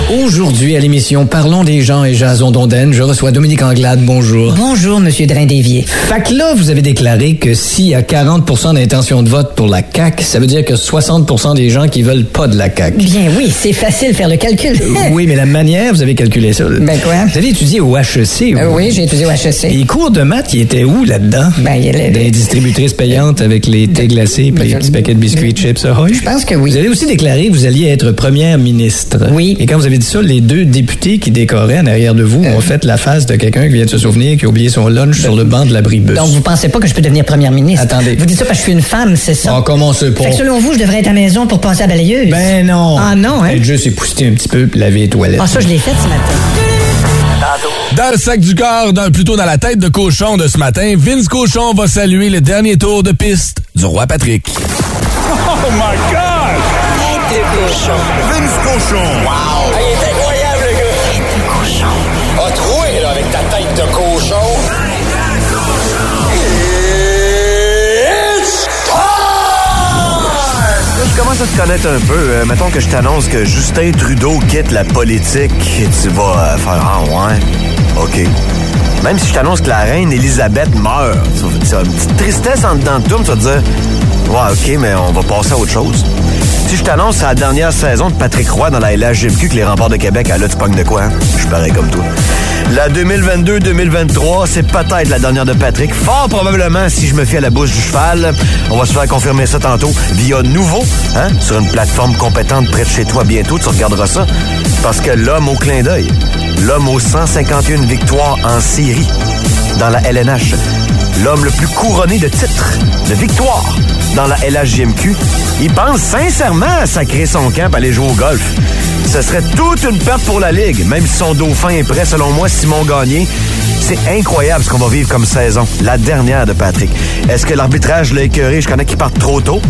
Aujourd'hui, à l'émission Parlons des gens et Jason Donden, je reçois Dominique Anglade. Bonjour. Bonjour, Monsieur Drain-Dévier. Fait que là, vous avez déclaré que s'il y a 40% d'intention de vote pour la CAQ, ça veut dire que 60% des gens qui veulent pas de la CAQ. Bien oui, c'est facile de faire le calcul. Oui, mais la manière, vous avez calculé ça. Ben quoi? Vous avez étudié au HEC. Euh, oui, j'ai étudié au HEC. Et les cours de maths, ils étaient où là-dedans? Ben, il y a les- les distributrices payantes avec les thés glacés et les je- petits paquets de biscuits chips Ahoy? Je pense que oui. Vous avez aussi déclaré que vous alliez être première ministre. Oui. Et quand vous avez dit ça, les deux députés qui décoraient en arrière de vous Euh. ont fait la face de quelqu'un qui vient de se souvenir qui a oublié son lunch sur le banc de l'abribus. Donc, vous pensez pas que je peux devenir première ministre? Attendez. Vous dites ça parce que je suis une femme, c'est ça? Oh, comment c'est pas? Fait que selon vous, je devrais être à la maison pour passer à la balayeuse? Ben non. Ah non, hein? Être juste épousseter un petit peu puis laver les toilettes. Ah, ça, je l'ai fait ce matin. Dans le sac du corps, dans, plutôt dans la tête de cochon de ce matin, Vince Cochon va saluer le dernier tour de piste du roi Patrick. Oh my God! Tête de cochon. Vince cochon. Wow! Commence à te connaître un peu? Euh, mettons que je t'annonce que Justin Trudeau quitte la politique. Et tu vas euh, faire Ah ouais, OK. Même si je t'annonce que la reine Elisabeth meurt, tu vas- une petite tristesse en dedans de mais tu vas te dire Ouais, OK, mais on va passer à autre chose. Si je t'annonce la dernière saison de Patrick Roy dans la LHGMQ que les remparts de Québec, ah là, tu pognes de quoi, hein? Je suis pareil comme toi. La 2022-2023, c'est peut-être la dernière de Patrick. Fort probablement, si je me fie à la bouche du cheval, on va se faire confirmer ça tantôt via Nouveau, hein, sur une plateforme compétente près de chez toi bientôt. Tu regarderas ça. Parce que l'homme au clin d'œil, l'homme aux 151 victoires en série dans la LNH, l'homme le plus couronné de titres, de victoires dans la LHJMQ, il pense sincèrement à sacrer son camp et aller jouer au golf. Ce serait toute une perte pour la Ligue, même si son dauphin est prêt, selon moi, Simon Gagné. C'est incroyable ce qu'on va vivre comme saison, la dernière de Patrick. Est-ce que l'arbitrage l'a écœuré? Je connais qu'il part trop tôt.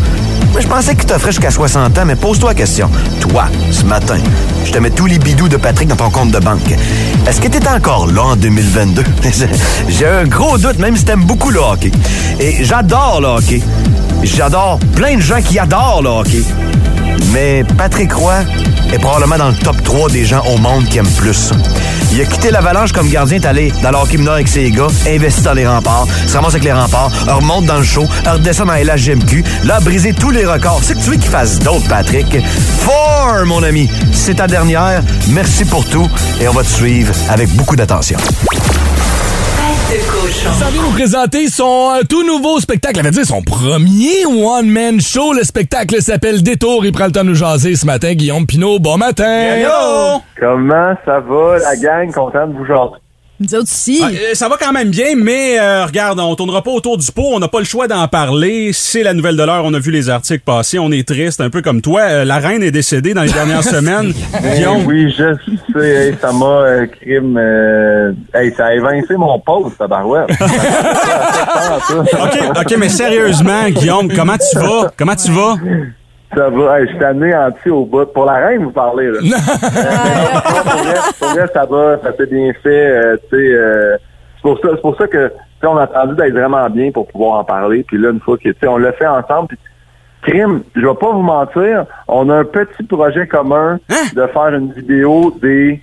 Je pensais qu'il t'offrait jusqu'à 60 ans, mais pose-toi la question. Toi, ce matin, je te mets tous les bidous de Patrick dans ton compte de banque. Est-ce que t'es encore là en 2022? J'ai un gros doute, même si t'aimes beaucoup le hockey. Et j'adore le hockey. J'adore plein de gens qui adorent le hockey. Mais Patrick Roy est probablement dans le top 3 des gens au monde qui aiment plus. Il a quitté l'Avalanche comme gardien, est allé dans le hockey mineur avec ses gars, investi dans les remparts, se ramasse avec les remparts, remonte dans le show, redescend dans LHGMQ, là, a brisé tous les records. C'est que tu veux qu'il fasse d'autres, Patrick? Four, mon ami! C'est ta dernière. Merci pour tout et on va te suivre avec beaucoup d'attention. S'en vient nous présenter son euh, tout nouveau spectacle, à vrai dire son premier one-man show. Le spectacle s'appelle Détour. Il prend le temps de nous jaser ce matin. Guillaume Pinot, bon matin! Comment ça va, la gang? Content de vous jaser. Nous autres aussi. Ah, euh, ça va quand même bien, mais euh, regarde, on tournera pas autour du pot, on n'a pas le choix d'en parler. C'est la nouvelle de l'heure, on a vu les articles passer, on est triste, un peu comme toi. Euh, la reine est décédée dans les dernières semaines. Ben Guillaume, oui, je sais, hey, ça m'a euh, crime. euh, hey, ça a évincé mon poste, tabarouette. OK, OK, mais sérieusement, Guillaume, comment tu vas? Comment tu vas? Ça va, hey, je suis anéanti au bout. Pour la reine, vous parlez, là. Euh, pour, vrai, pour vrai, ça va, ça s'est bien fait, euh, tu sais, euh, c'est pour ça, c'est pour ça que, tu sais, on a attendu d'être vraiment bien pour pouvoir en parler, puis là, une fois que, tu sais, on l'a fait ensemble, puis Crime, je vais pas vous mentir, on a un petit projet commun de faire une vidéo des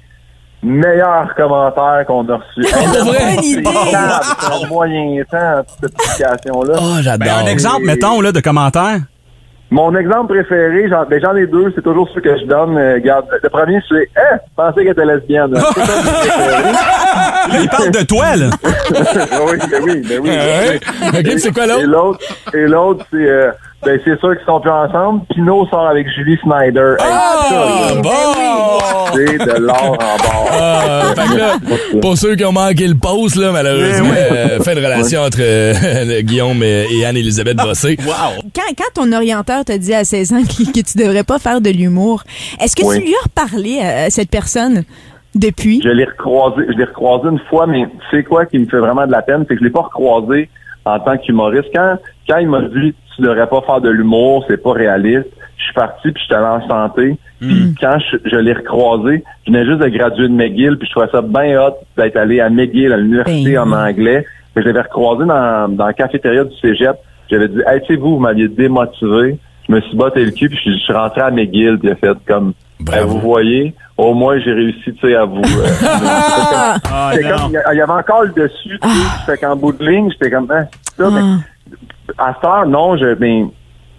meilleurs commentaires qu'on a reçus. C'est Oh, moyen temps, cette publication-là. Oh, j'adore. Ben, un exemple, mettons, là, de commentaire. Mon exemple préféré, j'en ben, j'en ai deux, c'est toujours ceux que je donne. Euh, regarde, le premier, c'est « Eh, je pensais qu'elle était lesbienne. ». Là, il parle de toi, là. oui, ben oui, ben oui. Ouais. OK, puis c'est quoi l'autre? Et l'autre, et l'autre, c'est... ben, c'est sûr qu'ils sont plus ensemble. Pino sort avec Julie Snyder. Hey, Ah, ça, là, bon! C'est de l'or en bord. Ah, fait que là, pour ceux qui ont manqué le post, là, malheureusement, euh, fin de relation entre euh, Guillaume et, et Anne-Élisabeth Bossé. Quand, quand ton orienteur t'a dit à 16 ans que, que tu devrais pas faire de l'humour, est-ce que Oui. tu lui as reparlé à, à cette personne depuis? Je l'ai recroisé, je l'ai recroisé une fois, mais tu sais quoi qui me fait vraiment de la peine, c'est que je l'ai pas recroisé en tant qu'humoriste. Quand, quand il m'a dit tu devrais pas faire de l'humour, c'est pas réaliste, je suis parti puis j'étais allé en santé. Puis quand je, je l'ai recroisé, je venais juste de graduer de McGill, puis je trouvais ça bien hot d'être allé à McGill, à l'université Ben en anglais. Puis je l'avais recroisé dans, dans la cafétéria du cégep. J'avais dit, hey, tu sais, vous, vous m'aviez démotivé. Je me suis botté le cul, puis je, je suis rentré à McGill, puis il a fait comme, ben, vous voyez, au moins j'ai réussi, tu sais, à vous. euh, Ah! Ah, il y avait encore le dessus, tu sais, fait qu'en bout de ligne, j'étais comme, ah, c'est ça, mais à cette heure, non, je, ben,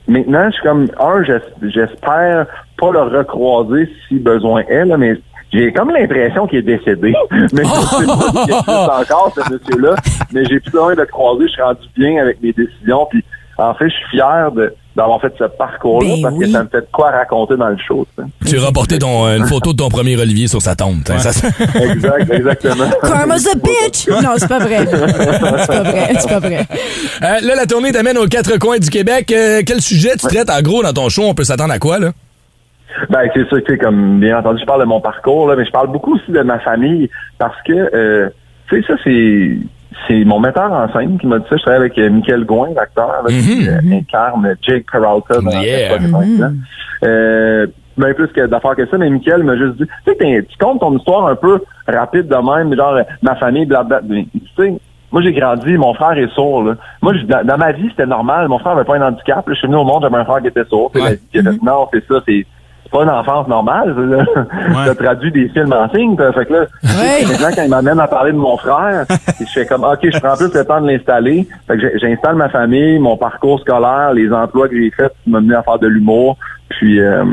maintenant, je suis comme, un, j'es- j'espère pas le recroiser si besoin est, là, mais j'ai comme l'impression qu'il est décédé. mais je sais pas s'il existe encore, ce monsieur-là, mais j'ai plus besoin de le croiser, je suis rendu bien avec mes décisions, puis en fait, je suis fier de d'avoir fait ce parcours-là Ben parce oui. que ça me fait de quoi raconter dans le show. tu as rapporté ton, une photo de ton premier Olivier sur sa tombe. ça- Exact, exactement. Karma's a bitch! Non, c'est pas vrai. C'est pas vrai. C'est pas vrai. Euh, là, la tournée t'amène aux quatre coins du Québec. Euh, quel sujet tu traites en gros dans ton show? On peut s'attendre à quoi, là? Ben, c'est ça, tu sais, comme bien entendu, je parle de mon parcours, là, mais je parle beaucoup aussi de ma famille parce que, euh, tu sais, ça, c'est c'est mon metteur en scène qui m'a dit ça. Je travaille avec euh, Michael Gouin, l'acteur, là, qui euh, incarne Jake Peralta dans Yeah. Cinq ans. Euh, bien plus que d'affaires que ça, mais Michael m'a juste dit, tu sais, tu comptes ton histoire un peu rapide de même, genre, euh, ma famille, blablabla. Tu sais, moi, j'ai grandi, mon frère est sourd, là. Moi, dans, dans ma vie, c'était normal. Mon frère avait pas un handicap. là. Je suis venu au monde, j'avais un frère qui était sourd. Puis, Ouais. il a fait, non, c'est ça, c'est c'est pas une enfance normale. là. T'as traduit des films en signe. t'as- Fait que là, Ouais. maintenant, quand il m'amène à parler de mon frère, je fais comme, OK, je prends plus le temps de l'installer. Fait que j'installe ma famille, mon parcours scolaire, les emplois que j'ai faits qui m'ont mené à faire de l'humour. Puis, euh,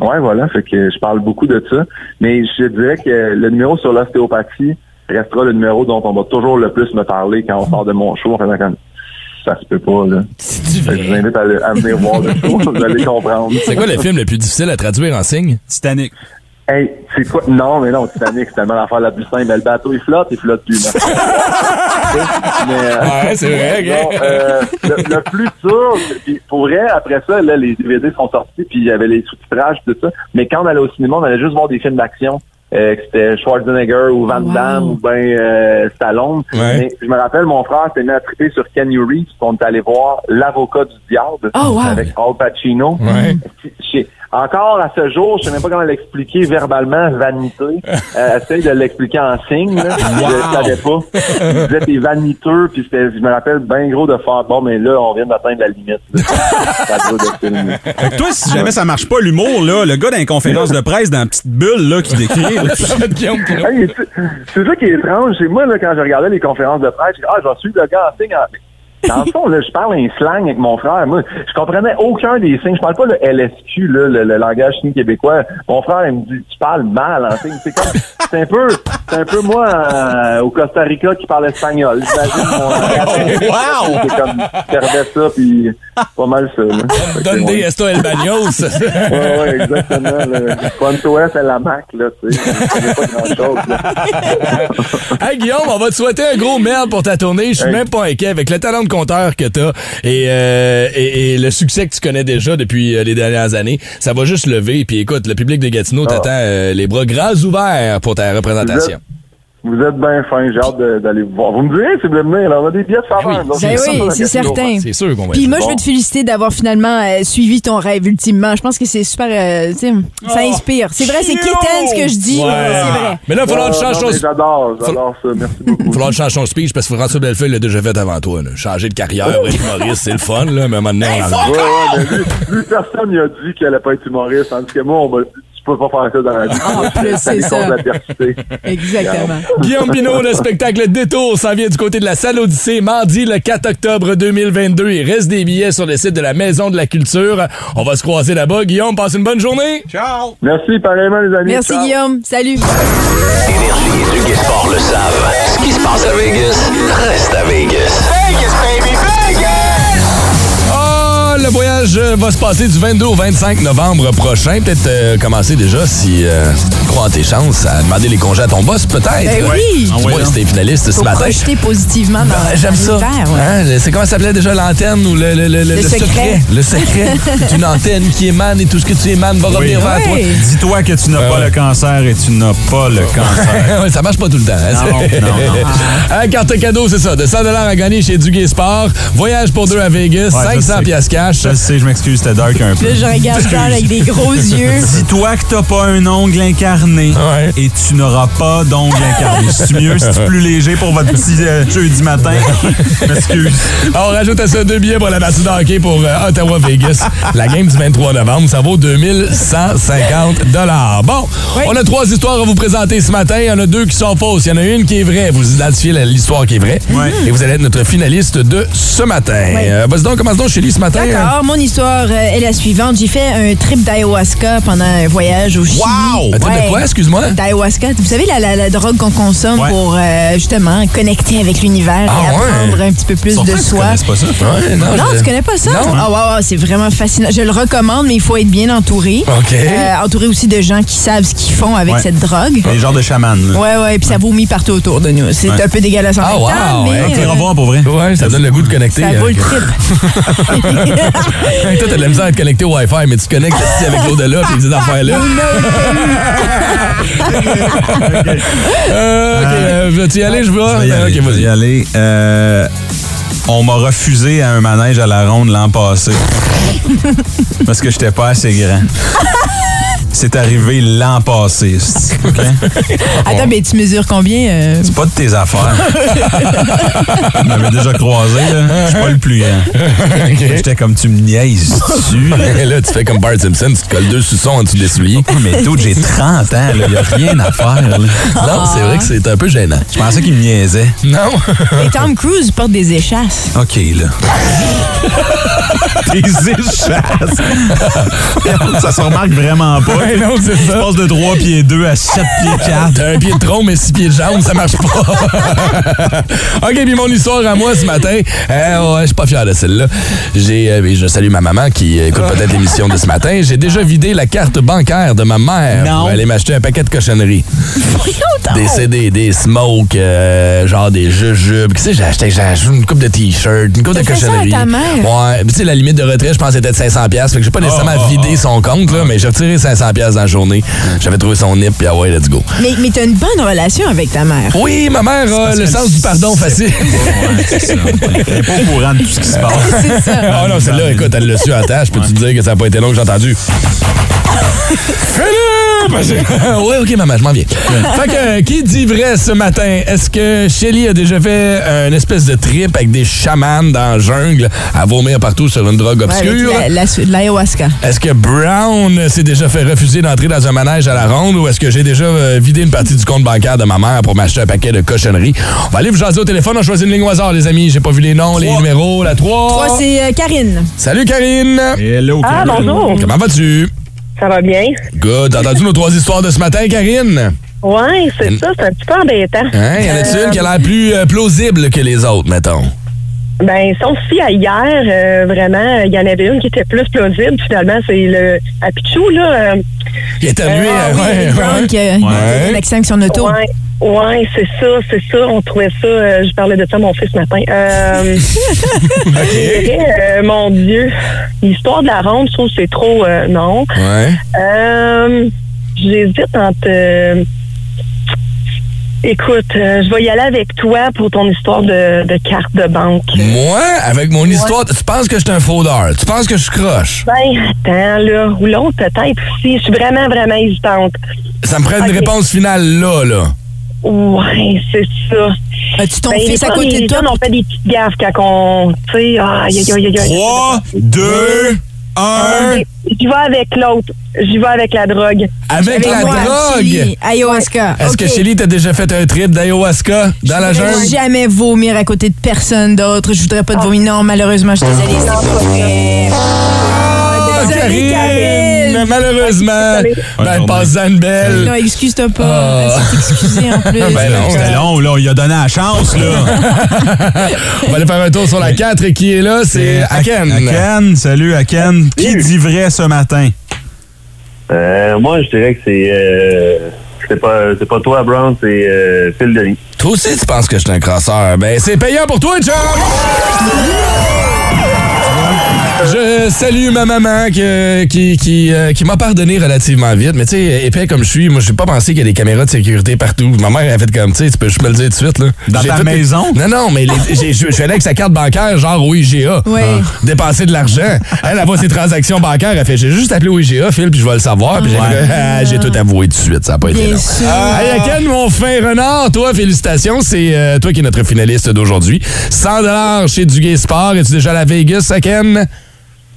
ouais, voilà. Fait que je parle beaucoup de ça. Mais je dirais que le numéro sur l'ostéopathie restera le numéro dont on va toujours le plus me parler quand on sort de mon show. En faisant comme, ça se peut pas, là. Je vous invite à, à venir voir le show. vous allez comprendre. C'est quoi le film le plus difficile à traduire en signe? Titanic. Hey, c'est quoi? Non, mais non, Titanic, c'est tellement l'affaire la plus simple. Mais le bateau, il flotte, il flotte plus. mais, euh, Ouais, c'est vrai, non, euh, le, le plus dur, puis pour vrai, après ça, là, les DVD sont sortis, puis il y avait les sous-titrages, tout ça. Mais quand on allait au cinéma, on allait juste voir des films d'action. Euh, que c'était Schwarzenegger ou Van Damme ou ben euh, Stallone. Ouais. Mais je me rappelle, mon frère s'est mis à triper sur Kenny Reeves, puis on est allé voir L'avocat du diable Oh, wow. avec Al Pacino. Ouais. Je- Encore à ce jour, je sais même pas comment l'expliquer verbalement, vanité. Euh, essaye de l'expliquer en signe. Là. Je savais pas. Il disait t'es vaniteux, puis c'était, je me rappelle bien gros de faire bon, mais là, on vient d'atteindre la limite. là. Ça doit de film. Fait que toi, si jamais ça marche pas, l'humour, là, le gars dans les conférences de presse, dans la petite bulle, là, qui décrit. Hey, c'est- ça qui est étrange. C'est moi, là, quand je regardais les conférences de presse, je dis, ah, je vais suivre le gars en signe. en- Dans le fond, là, je parle un slang avec mon frère. Moi, je comprenais aucun des signes. Je parle pas le LSQ, là, le, le langage signe québécois. Mon frère, il me dit, tu parles mal en signe. C'est comme, c'est un peu, c'est un peu moi euh, au Costa Rica qui parle espagnol. J'imagine mon Wow! C'est comme, perdais ça, puis pas mal ça. Donne des Esto El Bagnos. Ouais, ouais, exactement. Là. Quanto est à la Mac, là, tu sais. Pas grand-chose. Hey Guillaume, on va te souhaiter un gros merde pour ta tournée. Je suis Hey. même pas inquiet avec le talent de compteur que t'as et, euh, et, et le succès que tu connais déjà depuis euh, les dernières années. Ça va juste lever. Puis écoute, le public de Gatineau Ah. t'attend euh, les bras grands ouverts pour ta représentation. Vous êtes bien fin, j'ai hâte d'aller vous voir. Vous me direz si vous voulez venir, là, on a des billets de faveur. oui, là. Ben C'est oui, sûr, c'est certain. C'est sûr qu'on va Puis moi, je veux te féliciter d'avoir finalement euh, suivi ton rêve ultimement. Je pense que c'est super, euh, ça inspire. C'est vrai, c'est quétaine ce que je dis, Ouais. mais c'est vrai. Mais là, il faudra que tu Ah, changes J'adore, j'adore ça. Merci beaucoup. Il faudra que tu changes ton speech parce que François Bellefeuille l'a déjà fait avant toi. Là. Changer de carrière, être humoriste, c'est le fun, là, mais à un moment donné, on en a- Ouais, ouais, mais lui, lui, personne n'a dit qu'elle allait pas être humoriste, tandis que moi, on m'a dit, peux pas faire ça dans la vie. En plus, c'est ça. Exactement. Guillaume Pinot, le spectacle Détour s'en vient du côté de la salle Odyssée, mardi le 4 octobre 2022. Il reste des billets sur le site de la Maison de la Culture. On va se croiser là-bas. Guillaume, passe une bonne journée. Ciao. Merci, pareillement, les amis. Merci, Ciao. Guillaume. Salut. Énergie et Duguay Sport le savent. Ce qui se passe à Vegas, reste à Vegas. Vegas, baby! Ah, le voyage euh, va se passer du 22 au 25 novembre prochain. Peut-être euh, commencer déjà, si euh, tu crois en tes chances, à demander les congés à ton boss, peut-être. Ben oui. Non. si t'es finaliste ce Faut matin. projeter positivement dans, Ben, J'aime dans ça. ouais. Hein, C'est comment ça s'appelait déjà l'antenne ou le, le, le, le- le secret? Le secret. C'est une antenne qui émane et tout ce que tu émanes va revenir vers toi. Dis-toi que tu n'as pas le cancer et tu n'as pas le cancer. ça marche pas tout le temps. hein, Non, c'est- non, non. Hein, carte cadeau, c'est ça. De 100 à gagner chez Duguay Sport. Voyage pour deux à Vegas. Ouais, je 500 sais. piastres cash. Je sais, je m'excuse, c'était dark un peu. Là, je regarde ça avec des gros yeux. Dis-toi que t'as pas un ongle incarné et tu n'auras pas d'ongle incarné. C'est mieux, c'est plus léger pour votre petit euh, jeudi matin. M'excuse. On rajoute à ça deux billets pour la partie de hockey pour euh, Ottawa-Vegas. La game du 23 novembre, ça vaut 2150 Bon, on a trois histoires à vous présenter ce matin. Il y en a deux qui sont fausses. Il y en a une qui est vraie. Vous identifiez l'histoire qui est vraie. Et vous allez être notre finaliste de ce matin. Euh, Vas-y donc, commence donc chez lui ce matin. D'accord, mon histoire euh, est la suivante. J'ai fait un trip d'ayahuasca pendant un voyage au Chili. Wow! Un trip de quoi, excuse-moi? D'ayahuasca. Vous savez, la, la- la drogue qu'on consomme Ouais. pour euh, justement connecter avec l'univers Ah, et ouais? apprendre un petit peu plus de tu soi. connaisses pas ça. Ouais, non, je- tu connais pas ça? Non. Ah, ouais, ouais, c'est vraiment fascinant. Je le recommande, mais il faut être bien entouré. OK. Euh, entouré aussi de gens qui savent ce qu'ils font avec Ouais. cette drogue. Les genres de chamans. là. Ouais, ouais, puis ça vomit partout autour de nous. C'est Ouais. un peu dégueulasse en Ah, même wow! temps, mais... ouais, euh, Au revoir, pour vrai. Ouais, ça donne le goût de connecter. ça vaut le trip. Toi, t'as de la misère à te connecter au Wi-Fi, mais tu te connectes avec l'au-delà et ces affaires-là. Euh, ok, euh, veux-tu y aller? Je vais y aller, Ok, vas-y. y aller. Euh, on m'a refusé à un manège à la ronde l'an passé. parce que j'étais pas assez grand. C'est arrivé l'an passé. c'est- ok? Attends, mais tu mesures combien? euh? C'est pas de tes affaires. Tu m'avais déjà croisé, là. Je suis pas le plus grand. J'étais comme tu me niaises dessus. Là, tu fais comme Bart Simpson, tu te colles deux suçons en dessous des souliers. Mais d'autres, j'ai 30 ans, il y a rien à faire. là. Non, c'est vrai que c'est un peu gênant. Je pensais qu'il me niaisait. Non? Et Tom Cruise porte des échasses. OK, là. Des échasses. ça se remarque vraiment pas. Ouais, non, c'est ça. Je passe de 3 pieds 2 à 7 pieds 4. T'as un pied de tronc, mais six pieds de jambe, ça marche pas. OK, puis mon histoire à moi ce matin. Euh, ouais, je suis pas fier de celle-là. J'ai, euh, je salue ma maman qui écoute peut-être l'émission de ce matin. J'ai déjà vidé la carte bancaire de ma mère Non. pour aller m'acheter un paquet de cochonneries. Des CD, des smokes, euh, genre des jujubes. Qu'est-ce que j'ai acheté? J'ai acheté une coupe de t-shirts, une coupe de ça à cochonneries. ta mère? Ouais. Puis Tu sais, la limite de retrait, je pense, était de 500$. piastres. Fait que j'ai pas nécessairement Oh, oh, vidé son compte, là, mais j'ai retiré 500$ piastres dans la journée. J'avais trouvé son nip, puis ah ouais, let's go. Mais, mais t'as une bonne relation avec ta mère. Oui, ma mère a le sens du pardon facile. Ouais, c'est ça. Elle est pas au courant de tout ce qui se passe. C'est ça. Ah non, celle-là, écoute, elle l'a su à tâche. Peux-tu te dire que ça n'a pas été long que j'ai entendu? Philippe! oui, OK, maman, je m'en viens. fait que, euh, qui dit vrai ce matin? Est-ce que Shelly a déjà fait une espèce de trip avec des chamans dans la jungle à vomir partout sur une drogue Ouais, obscure? la- la- de l'ayahuasca. Est-ce que Brown s'est déjà fait refuser d'entrer dans un manège à la ronde ou est-ce que j'ai déjà euh, vidé une partie du compte bancaire de ma mère pour m'acheter un paquet de cochonneries? On va aller vous jaser au téléphone. On choisit une ligne au hasard, les amis. J'ai pas vu les noms, les numéros. La 3. Toi, c'est euh, Karine. Salut, Karine. Hello, Ah, Karen. bonjour. Comment vas-tu? Ça va bien? Good. T'as entendu nos trois histoires de ce matin, Karine? Ouais, c'est ça, c'est un petit peu embêtant. Hein? Y en a-tu une qui a l'air plus euh, plausible que les autres, mettons? Ben, si on se fie à hier, euh, vraiment, il y en avait une qui était plus plausible. Finalement, c'est le à Pichou, là. euh, Il est Euh, lui, ah euh, oui, ouais, ouais. qui a Ouais. un accident avec son auto. Ouais, ouais, c'est ça, c'est ça. On trouvait ça. euh, je parlais de ça à mon fils ce matin. Euh, dirais, euh, mon Dieu, l'histoire de la ronde, je trouve que c'est trop euh, non. Ouais. Euh, J'hésite entre. écoute, euh, je vais y aller avec toi pour ton histoire de, de carte de banque. Moi, avec mon histoire, tu penses que je suis un fraudeur? Tu penses que je croche? Ben, attends, là. Ou l'autre, peut-être aussi. Je suis vraiment, vraiment hésitante. Ça me prend une réponse finale là, là. Ouais, c'est ça. As-tu ton Ben, fils à côté de toi? on fait des petites gaffes quand on. Tu sais, aïe, aïe, aïe, aïe, aïe. 3, 2, un. J'y vais avec l'autre. J'y vais avec la drogue. Avec la moi, drogue! Chili, ayahuasca. Est-ce que Shelly t'a déjà fait un trip d'ayahuasca dans la Je voudrais jungle? jamais vomir à côté de personne d'autre. Je voudrais pas te vomir. Non, malheureusement, je suis désolée. Malheureusement! Ben, passe une belle. Non, excuse-toi pas. Ah. C'est excusé en plus. Ben non, C'était long, là. Il a donné la chance, là. On va aller faire un tour sur la 4 et qui est là, c'est Aken. Aken, salut Aken. Qui dit vrai ce matin? Euh, moi, je dirais que c'est. Euh, c'est pas, c'est pas toi, Brown, c'est euh, Phil Denis. Toi aussi, tu penses que je suis un crosseur. Ben, c'est payant pour toi, chum! Je salue ma maman que- qui, qui, euh, qui m'a pardonné relativement vite. Mais tu sais, épais comme je suis, moi, j'ai pas pensé qu'il y a des caméras de sécurité partout. Ma mère a fait comme, tu sais, tu peux je peux le dire tout de suite. Là. Dans ta maison? Non, non, mais je suis allé avec sa carte bancaire, genre au IGA. Oui. Ah. Dépenser de l'argent. Elle, elle voit ses transactions bancaires. Elle fait, j'ai juste appelé au IGA, Phil, puis je vais le savoir. Puis j'ai Ah, j'ai tout avoué tout de suite. Ça n'a pas été Bien long. sûr. Hey, Aken, mon fin renard, toi, félicitations. C'est euh, toi qui es notre finaliste d'aujourd'hui. 100 chez Duguay Sport. Es-tu déjà à la Vegas, Aken?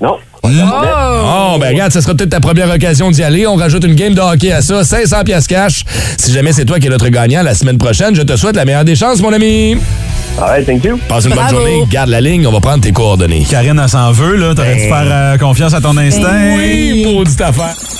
Non. Oh, ben regarde, ça sera peut-être ta première occasion d'y aller. On rajoute une game de hockey à ça, 500 pièces cash. Si jamais c'est toi qui es notre gagnant la semaine prochaine, je te souhaite la meilleure des chances, mon ami. All right, thank you. Passe une Bravo. bonne journée, garde la ligne, on va prendre tes coordonnées. Karine, elle s'en veut, là. T'aurais dû faire euh, confiance à ton instinct. Ben Oui, maudite affaire.